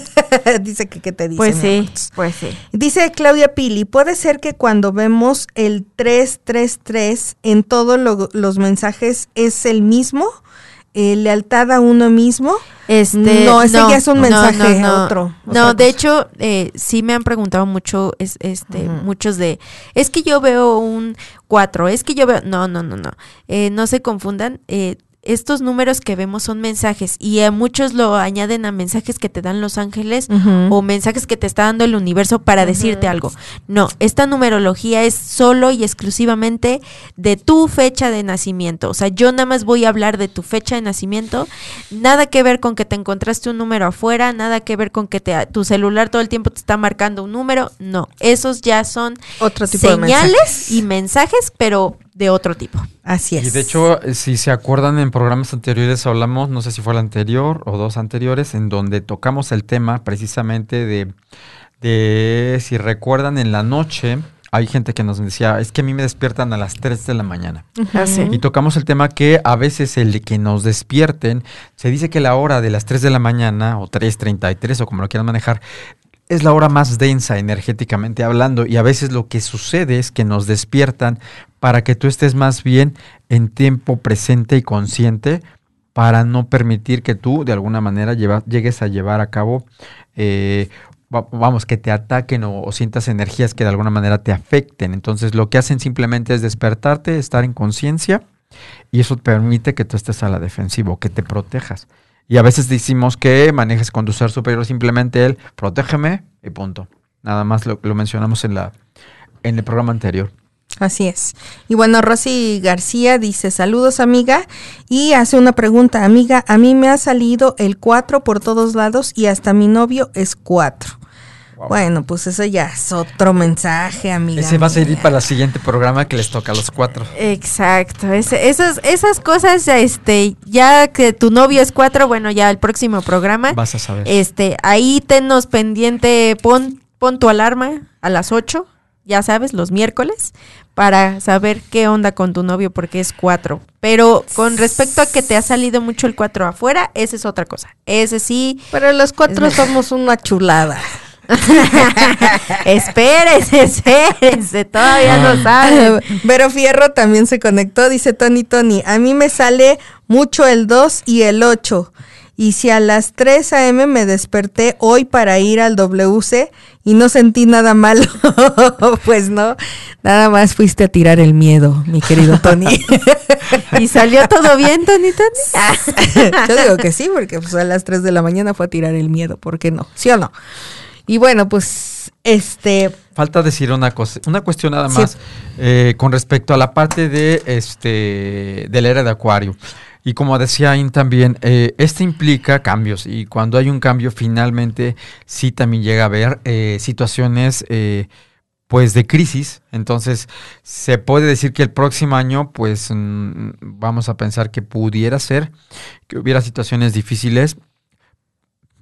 Speaker 2: dice que, ¿qué te dice?
Speaker 1: Pues
Speaker 2: mi
Speaker 1: sí, pues sí.
Speaker 2: Dice Claudia Pili, puede ser que cuando vemos el 333 en todos lo, los mensajes es el mismo, eh, lealtad a uno mismo.
Speaker 1: Este,
Speaker 2: no, ese ya es un
Speaker 1: no,
Speaker 2: mensaje
Speaker 1: no, no.
Speaker 2: otro.
Speaker 1: No, de
Speaker 2: cosa.
Speaker 1: hecho, eh, sí me han preguntado mucho, es, este, muchos de, es que yo veo un 4, es que yo veo, no, no, no, no, eh, no se confundan, eh, estos números que vemos son mensajes y a muchos lo añaden a mensajes que te dan los ángeles o mensajes que te está dando el universo para decirte algo. No, esta numerología es solo y exclusivamente de tu fecha de nacimiento. O sea, yo nada más voy a hablar de tu fecha de nacimiento. Nada que ver con que te encontraste un número afuera, nada que ver con que te, tu celular todo el tiempo te está marcando un número. No, esos ya son
Speaker 2: Otro tipo de
Speaker 1: señales
Speaker 2: mensajes.
Speaker 1: y mensajes, pero de otro tipo.
Speaker 2: Así es.
Speaker 3: Y de hecho, eh, si se acuerdan en programas anteriores hablamos, no sé si fue el anterior o dos anteriores, en donde tocamos el tema precisamente de, de si recuerdan en la noche, hay gente que nos decía, es que a mí me despiertan a las 3 de la mañana.
Speaker 1: Así.
Speaker 3: Y tocamos el tema que a veces el de que nos despierten, se dice que la hora de las 3 de la mañana o 3.33 o como lo quieran manejar, es la hora más densa energéticamente hablando y a veces lo que sucede es que nos despiertan para que tú estés más bien en tiempo presente y consciente para no permitir que tú de alguna manera llegues a llevar a cabo, eh, va- vamos, que te ataquen o, sientas energías que de alguna manera te afecten. Entonces lo que hacen simplemente es despertarte, estar en conciencia y eso te permite que tú estés a la defensiva, que te protejas. Y a veces decimos que manejes con tu ser superior simplemente el protégeme y punto. Nada más lo, lo mencionamos en, la, en el programa anterior.
Speaker 2: Así es. Y bueno, Rosy García dice, saludos amiga, y hace una pregunta, amiga, a mí me ha salido el 4 por todos lados y hasta mi novio es 4.
Speaker 3: Wow.
Speaker 2: Bueno, pues eso ya es otro mensaje, amiga.
Speaker 3: Ese va a servir
Speaker 2: mía.
Speaker 3: para el siguiente programa que les toca a los cuatro.
Speaker 1: Exacto, ese- esas, esas cosas, este, ya que tu novio es cuatro, bueno, ya el próximo programa,
Speaker 3: Vas a saber.
Speaker 1: este, ahí tenos pendiente, pon, pon tu alarma a las ocho, ya sabes, los miércoles, para saber qué onda con tu novio porque es cuatro. Pero con respecto a que te ha salido mucho el cuatro afuera, esa es otra cosa. Ese sí,
Speaker 2: Pero los cuatro somos una chulada.
Speaker 1: espérense, espérense, todavía no saben.
Speaker 2: Pero Fierro también se conectó, dice Tony Tony, a mí me sale mucho el 2 y el 8. Y si a las 3 a.m. me desperté hoy para ir al WC y no sentí nada malo, pues no, nada más fuiste a tirar el miedo, mi querido Tony.
Speaker 1: ¿Y salió todo bien, Tony Tony?
Speaker 2: Yo digo que sí, porque pues a las 3 de la mañana fue a tirar el miedo, ¿por qué no? ¿Sí o no? Y bueno, pues este,
Speaker 3: Falta decir una cosa, una cuestión nada
Speaker 2: Sí.
Speaker 3: más eh, con respecto a la parte de este de la era de Acuario. Y como decía Ain también, eh, este implica cambios y cuando hay un cambio finalmente sí también llega a haber eh, situaciones eh, pues de crisis. Entonces se puede decir que el próximo año pues mm, vamos a pensar que pudiera ser que hubiera situaciones difíciles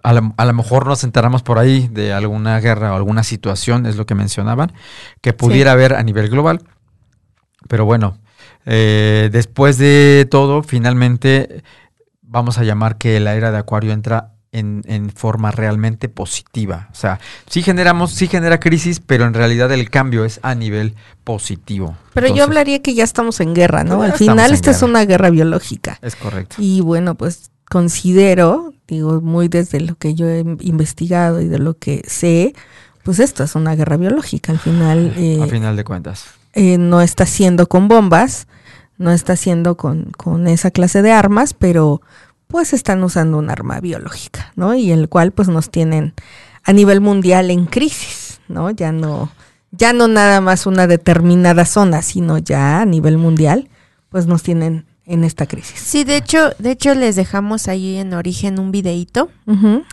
Speaker 3: a lo, a lo mejor nos enteramos por ahí de alguna guerra o alguna situación, es lo que mencionaban, que pudiera haber a nivel global. Pero bueno, eh, después de todo, finalmente vamos a llamar que la era de Acuario entra en, en forma realmente positiva. O sea, sí generamos, sí genera crisis, pero en realidad el cambio es a nivel positivo.
Speaker 2: pero yo hablaría que ya estamos en guerra, ¿no? Al final esta es una guerra biológica.
Speaker 3: Es correcto.
Speaker 2: Y bueno, pues considero, digo, muy desde lo que yo he investigado y de lo que sé, pues esto es una guerra biológica. Al final, eh,
Speaker 3: a final de cuentas.
Speaker 2: Eh, no está siendo con bombas, no está siendo con, con esa clase de armas, pero pues están usando un arma biológica, ¿no? Y el cual pues nos tienen a nivel mundial en crisis, ¿no? Ya no, ya no nada más una determinada zona, sino ya a nivel mundial, pues nos tienen en esta crisis.
Speaker 1: Sí, de hecho, de hecho les dejamos ahí en origen un videíto.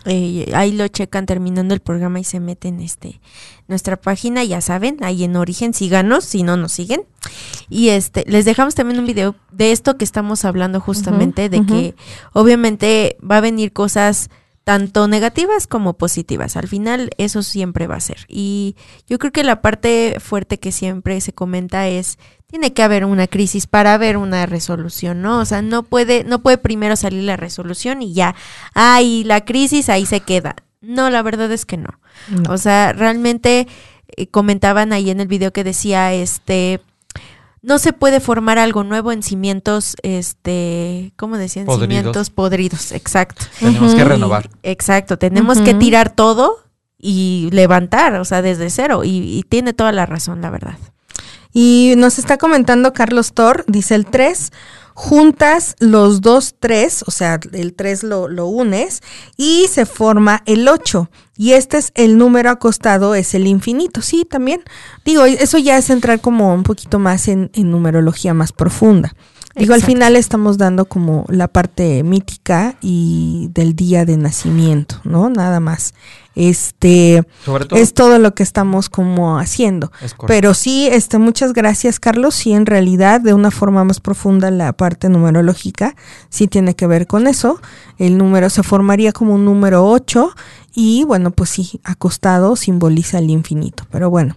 Speaker 1: Eh, ahí lo checan terminando el programa y se meten este nuestra página, ya saben, ahí en origen, síganos, si no nos siguen. Y este, les dejamos también un video de esto que estamos hablando justamente, de que obviamente va a venir cosas tanto negativas como positivas. Al final eso siempre va a ser. Y yo creo que la parte fuerte que siempre se comenta es tiene que haber una crisis para haber una resolución, ¿no? O sea, no puede no puede primero salir la resolución y ya, ay, la crisis ahí se queda. No, la verdad es que no.
Speaker 2: No.
Speaker 1: O sea, realmente eh, comentaban ahí en el video que decía, este, no se puede formar algo nuevo en cimientos, este, ¿cómo decían?
Speaker 3: Podridos.
Speaker 1: Cimientos podridos, exacto.
Speaker 3: Tenemos que renovar.
Speaker 1: Y- exacto, tenemos que tirar todo y levantar, o sea, desde cero. Y, y tiene toda la razón, la verdad.
Speaker 2: Y nos está comentando Carlos Thor, dice el 3, juntas los dos tres, o sea, el tres lo, lo unes y se forma el 8. Y este es el número acostado, es el infinito. Sí, también. Digo, eso ya es entrar como un poquito más en, en numerología más profunda. Digo, al final estamos dando como la parte mítica y del día de nacimiento, ¿no? Nada más. Este es todo lo que estamos como haciendo. Pero sí, este, muchas gracias, Carlos. Sí, en realidad, de una forma más profunda, la parte numerológica sí tiene que ver con eso. El número se formaría como un número 8 y bueno, pues sí, acostado simboliza el infinito. Pero bueno,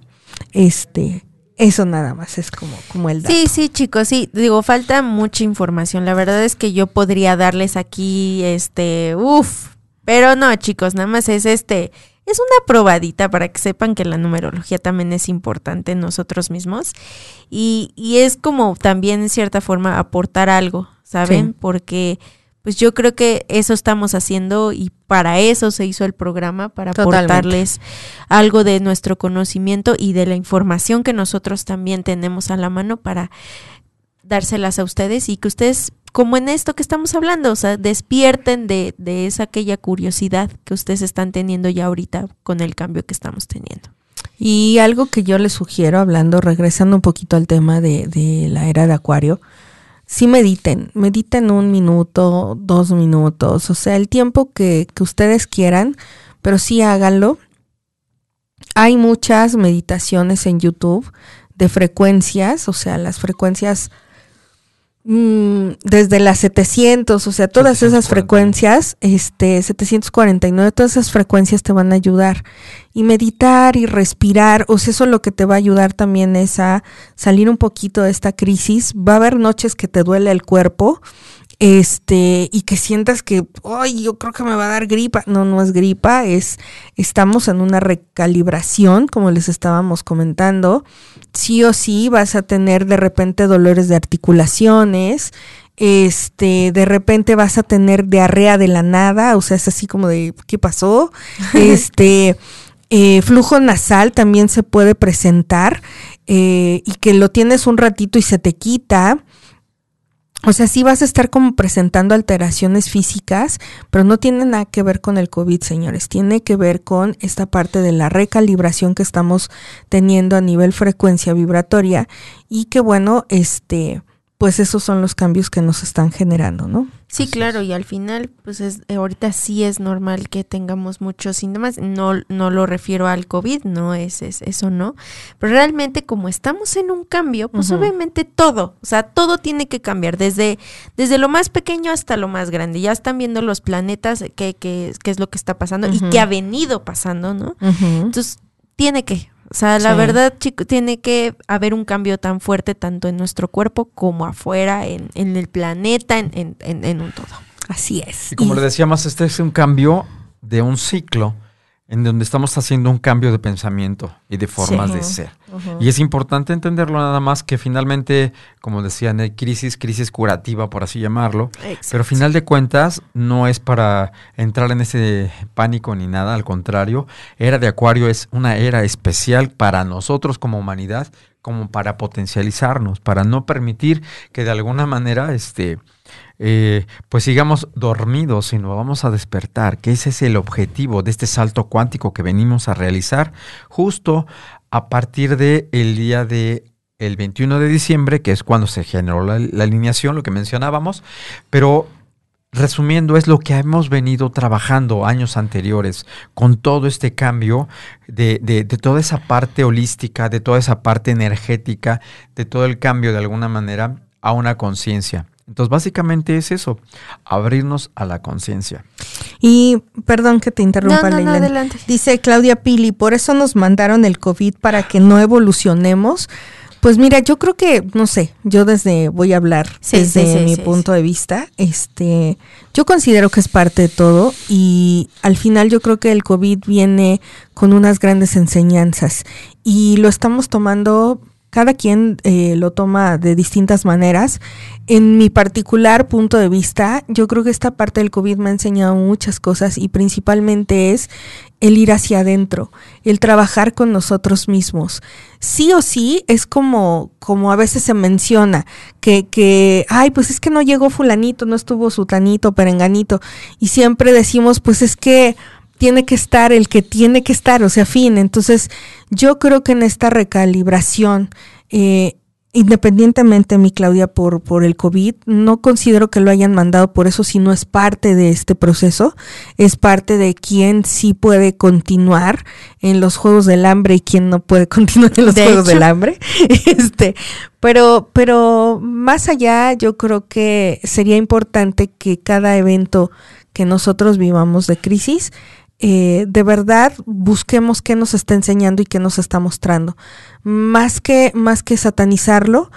Speaker 2: este, eso nada más es como, como el dato.
Speaker 1: Sí, sí, chicos, sí, digo, falta mucha información. La verdad es que yo podría darles aquí, este, uff, pero no, chicos, nada más es este, es una probadita para que sepan que la numerología también es importante en nosotros mismos y, y es como también en cierta forma aportar algo, ¿saben? Porque pues yo creo que eso estamos haciendo y para eso se hizo el programa, para aportarles algo de nuestro conocimiento y de la información que nosotros también tenemos a la mano para dárselas a ustedes y que ustedes, como en esto que estamos hablando, o sea, despierten de, de esa aquella curiosidad que ustedes están teniendo ya ahorita con el cambio que estamos teniendo.
Speaker 2: Y algo que yo les sugiero, hablando, regresando un poquito al tema de, de la era de Acuario, sí mediten, mediten un minuto, dos minutos, o sea, el tiempo que, que ustedes quieran, pero sí háganlo. Hay muchas meditaciones en YouTube de frecuencias, o sea, las frecuencias Mm, desde las 700, o sea, todas esas frecuencias, este, 749, todas esas frecuencias te van a ayudar. Y meditar y respirar, o sea, eso lo que te va a ayudar también es a salir un poquito de esta crisis. Va a haber noches que te duele el cuerpo, este, y que sientas que, ay, yo creo que me va a dar gripa. No, no es gripa, es, estamos en una recalibración, como les estábamos comentando. Sí o sí vas a tener de repente dolores de articulaciones, este, de repente vas a tener diarrea de la nada, o sea, es así como de, ¿qué pasó? Este, eh, flujo nasal también se puede presentar eh, y que lo tienes un ratito y se te quita. O sea, sí vas a estar como presentando alteraciones físicas, pero no tiene nada que ver con el COVID, señores. Tiene que ver con esta parte de la recalibración que estamos teniendo a nivel frecuencia vibratoria y que bueno, este, pues esos son los cambios que nos están generando, ¿no?
Speaker 1: Sí, claro, y al final, pues es, eh, ahorita sí es normal que tengamos muchos síntomas, no, no lo refiero al COVID, no es, eso, no, pero realmente como estamos en un cambio, pues obviamente todo, o sea, todo tiene que cambiar, desde, desde lo más pequeño hasta lo más grande, ya están viendo los planetas, qué, qué, qué es lo que está pasando y qué ha venido pasando, ¿no? Entonces, tiene que, o sea, la verdad, chico, tiene que haber un cambio tan fuerte tanto en nuestro cuerpo como afuera, en, en el planeta, en, en, en, un todo.
Speaker 2: Así es.
Speaker 3: Y como le decíamos, este es un cambio de un ciclo en donde estamos haciendo un cambio de pensamiento y de formas de ser. Y es importante entenderlo nada más que finalmente, como decían, hay crisis, crisis curativa, por así llamarlo, pero final de cuentas no es para entrar en ese pánico ni nada, al contrario, era de Acuario es una era especial para nosotros como humanidad, como para potencializarnos, para no permitir que de alguna manera este eh, pues sigamos dormidos, sino vamos a despertar, que ese es el objetivo de este salto cuántico que venimos a realizar justo a partir del el día de el 21 de diciembre, que es cuando se generó la, alineación, lo que mencionábamos, pero resumiendo, es lo que hemos venido trabajando años anteriores con todo este cambio de, de, de, toda esa parte holística, de toda esa parte energética, de todo el cambio de alguna manera a una conciencia. Entonces, básicamente es eso, abrirnos a la conciencia.
Speaker 2: Y perdón que te interrumpa, no, no, Dice Claudia Pili, por eso nos mandaron el COVID para que no evolucionemos. Pues mira, yo creo que, no sé, yo desde, voy a hablar desde mi punto de vista, este, yo considero que es parte de todo y al final yo creo que el COVID viene con unas grandes enseñanzas y lo estamos tomando cada quien eh, lo toma de distintas maneras. En mi particular punto de vista, yo creo que esta parte del COVID me ha enseñado muchas cosas y principalmente es el ir hacia adentro, el trabajar con nosotros mismos. Sí o sí es como, como a veces se menciona, que, que, ay, pues es que no llegó fulanito, no estuvo sutanito, perenganito, y siempre decimos, pues es que tiene que estar el que tiene que estar, o sea, fin. Entonces, yo creo que en esta recalibración, eh, independientemente, mi Claudia, por, por el COVID, no considero que lo hayan mandado por eso, si no es parte de este proceso, es parte de quién sí puede continuar en los Juegos del Hambre y quién no puede continuar en los Juegos del Hambre. Este, pero, pero más allá, yo creo que sería importante que cada evento que nosotros vivamos de crisis, eh, de verdad busquemos qué nos está enseñando y qué nos está mostrando. Más que, más que satanizarlo,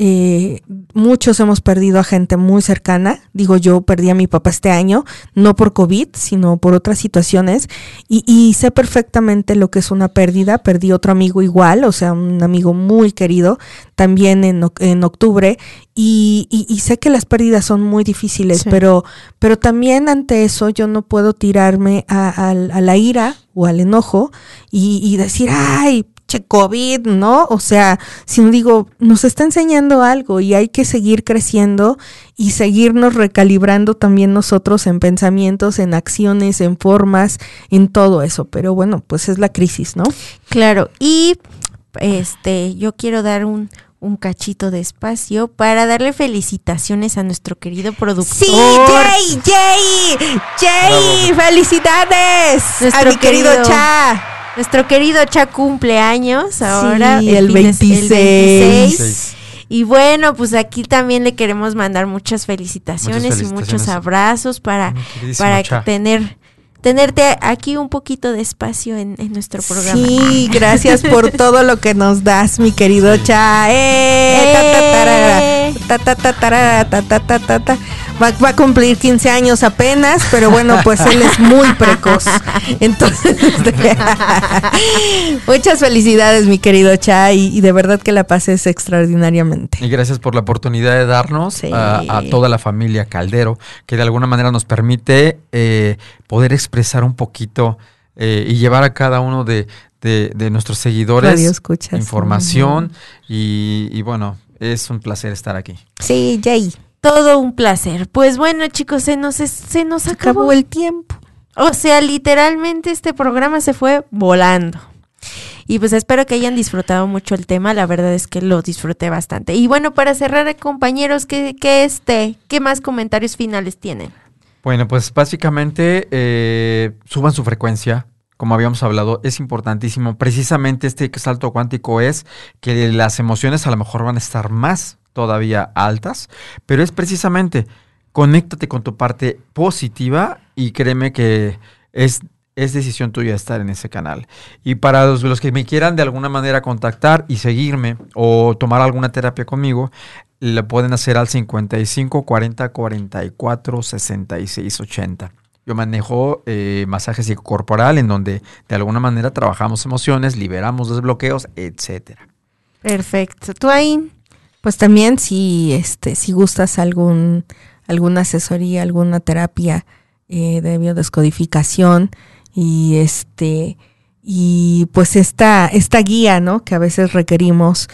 Speaker 2: eh, muchos hemos perdido a gente muy cercana. Digo, yo perdí a mi papá este año, no por COVID, sino por otras situaciones. Y, sé perfectamente lo que es una pérdida. Perdí otro amigo igual, o sea, un amigo muy querido, también en, en octubre. Y, y, sé que las pérdidas son muy difíciles, pero, pero también ante eso yo no puedo tirarme a, a la ira o al enojo y, y, decir, ay, che COVID, ¿no? O sea, si no digo, nos está enseñando algo y hay que seguir creciendo y seguirnos recalibrando también nosotros en pensamientos, en acciones, en formas, en todo eso. Pero bueno, pues es la crisis, ¿no?
Speaker 1: Claro, y este, yo quiero dar un, un cachito de espacio para darle felicitaciones a nuestro querido productor.
Speaker 2: Sí, Jay, Jay, Jay, felicidades
Speaker 1: nuestro a mi querido Cha. Nuestro querido Cha cumpleaños ahora.
Speaker 2: el, 26.
Speaker 1: Y bueno, pues aquí también le queremos mandar muchas felicitaciones, y muchos abrazos para, para tener tenerte aquí un poquito de espacio en, nuestro programa.
Speaker 2: Sí, gracias por todo lo que nos das, mi querido Cha. Va, a cumplir 15 años apenas, pero bueno, pues él es muy precoz. Entonces, muchas felicidades, mi querido Cha, y, de verdad que la pases extraordinariamente.
Speaker 3: Y gracias por la oportunidad de darnos a, toda la familia Caldero, que de alguna manera nos permite eh, poder expresar un poquito eh, y llevar a cada uno de, nuestros seguidores información y, y bueno, es un placer estar aquí.
Speaker 2: Sí, Jay.
Speaker 1: Todo un placer. Pues bueno, chicos, se nos, se nos acabó. el tiempo. O sea, literalmente este programa se fue volando. Y pues espero que hayan disfrutado mucho el tema. La verdad es que lo disfruté bastante. Y bueno, para cerrar, compañeros, ¿qué, qué este, ¿qué más comentarios finales tienen?
Speaker 3: Bueno, pues básicamente eh, suban su frecuencia. Como habíamos hablado, es importantísimo. Precisamente este salto cuántico es que las emociones a lo mejor van a estar más todavía altas, pero es precisamente conéctate con tu parte positiva y créeme que es, es decisión tuya estar en ese canal. Y para los, los, que me quieran de alguna manera contactar y seguirme o tomar alguna terapia conmigo, le pueden hacer al 55 40 44 66 80. Yo manejo eh, masajes corporal en donde de alguna manera trabajamos emociones, liberamos desbloqueos, etcétera.
Speaker 1: Perfecto. ¿Tú ahí?
Speaker 2: Pues también si este si gustas algún alguna asesoría, alguna terapia eh, de biodescodificación y este y pues esta esta guía, ¿no? Que a veces requerimos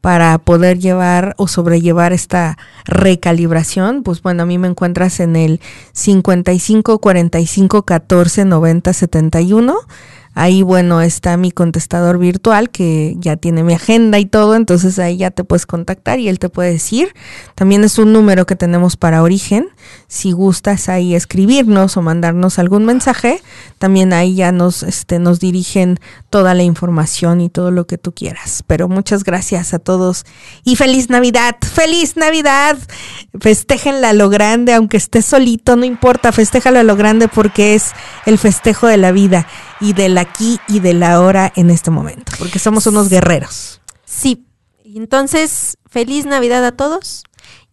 Speaker 2: para poder llevar o sobrellevar esta recalibración, pues bueno, a mí me encuentras en el 55 45 14 90 71 Ahí, bueno, está mi contestador virtual que ya tiene mi agenda y todo, entonces ahí ya te puedes contactar y él te puede decir. También es un número que tenemos para origen. Si gustas ahí escribirnos o mandarnos algún mensaje, también ahí ya nos, este, nos dirigen toda la información y todo lo que tú quieras. Pero muchas gracias a todos y feliz Navidad, feliz Navidad. Festéjenla a lo grande, aunque estés solito, no importa, festéjalo a lo grande porque es el festejo de la vida y del aquí y del ahora en este momento, porque somos unos guerreros.
Speaker 1: Sí, entonces feliz Navidad a todos.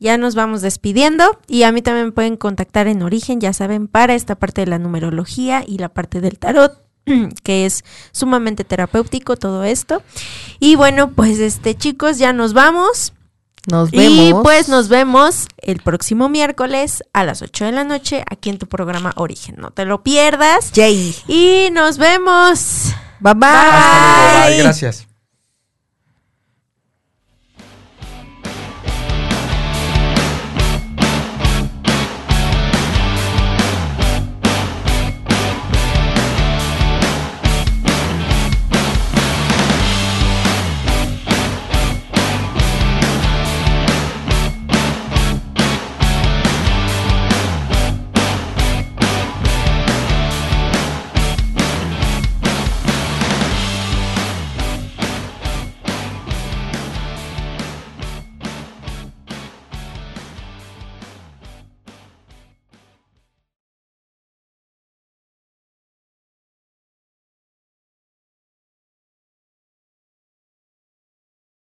Speaker 1: Ya nos vamos despidiendo y a mí también me pueden contactar en origen, ya saben, para esta parte de la numerología y la parte del tarot que es sumamente terapéutico todo esto. Y bueno, pues este chicos, ya nos vamos.
Speaker 2: Nos
Speaker 1: Y
Speaker 2: vemos.
Speaker 1: pues nos vemos el próximo miércoles a las 8 de la noche aquí en tu programa Origen. No te lo pierdas.
Speaker 2: Jay.
Speaker 1: Y nos vemos.
Speaker 2: Bye bye.
Speaker 3: Hasta luego. Bye. Gracias.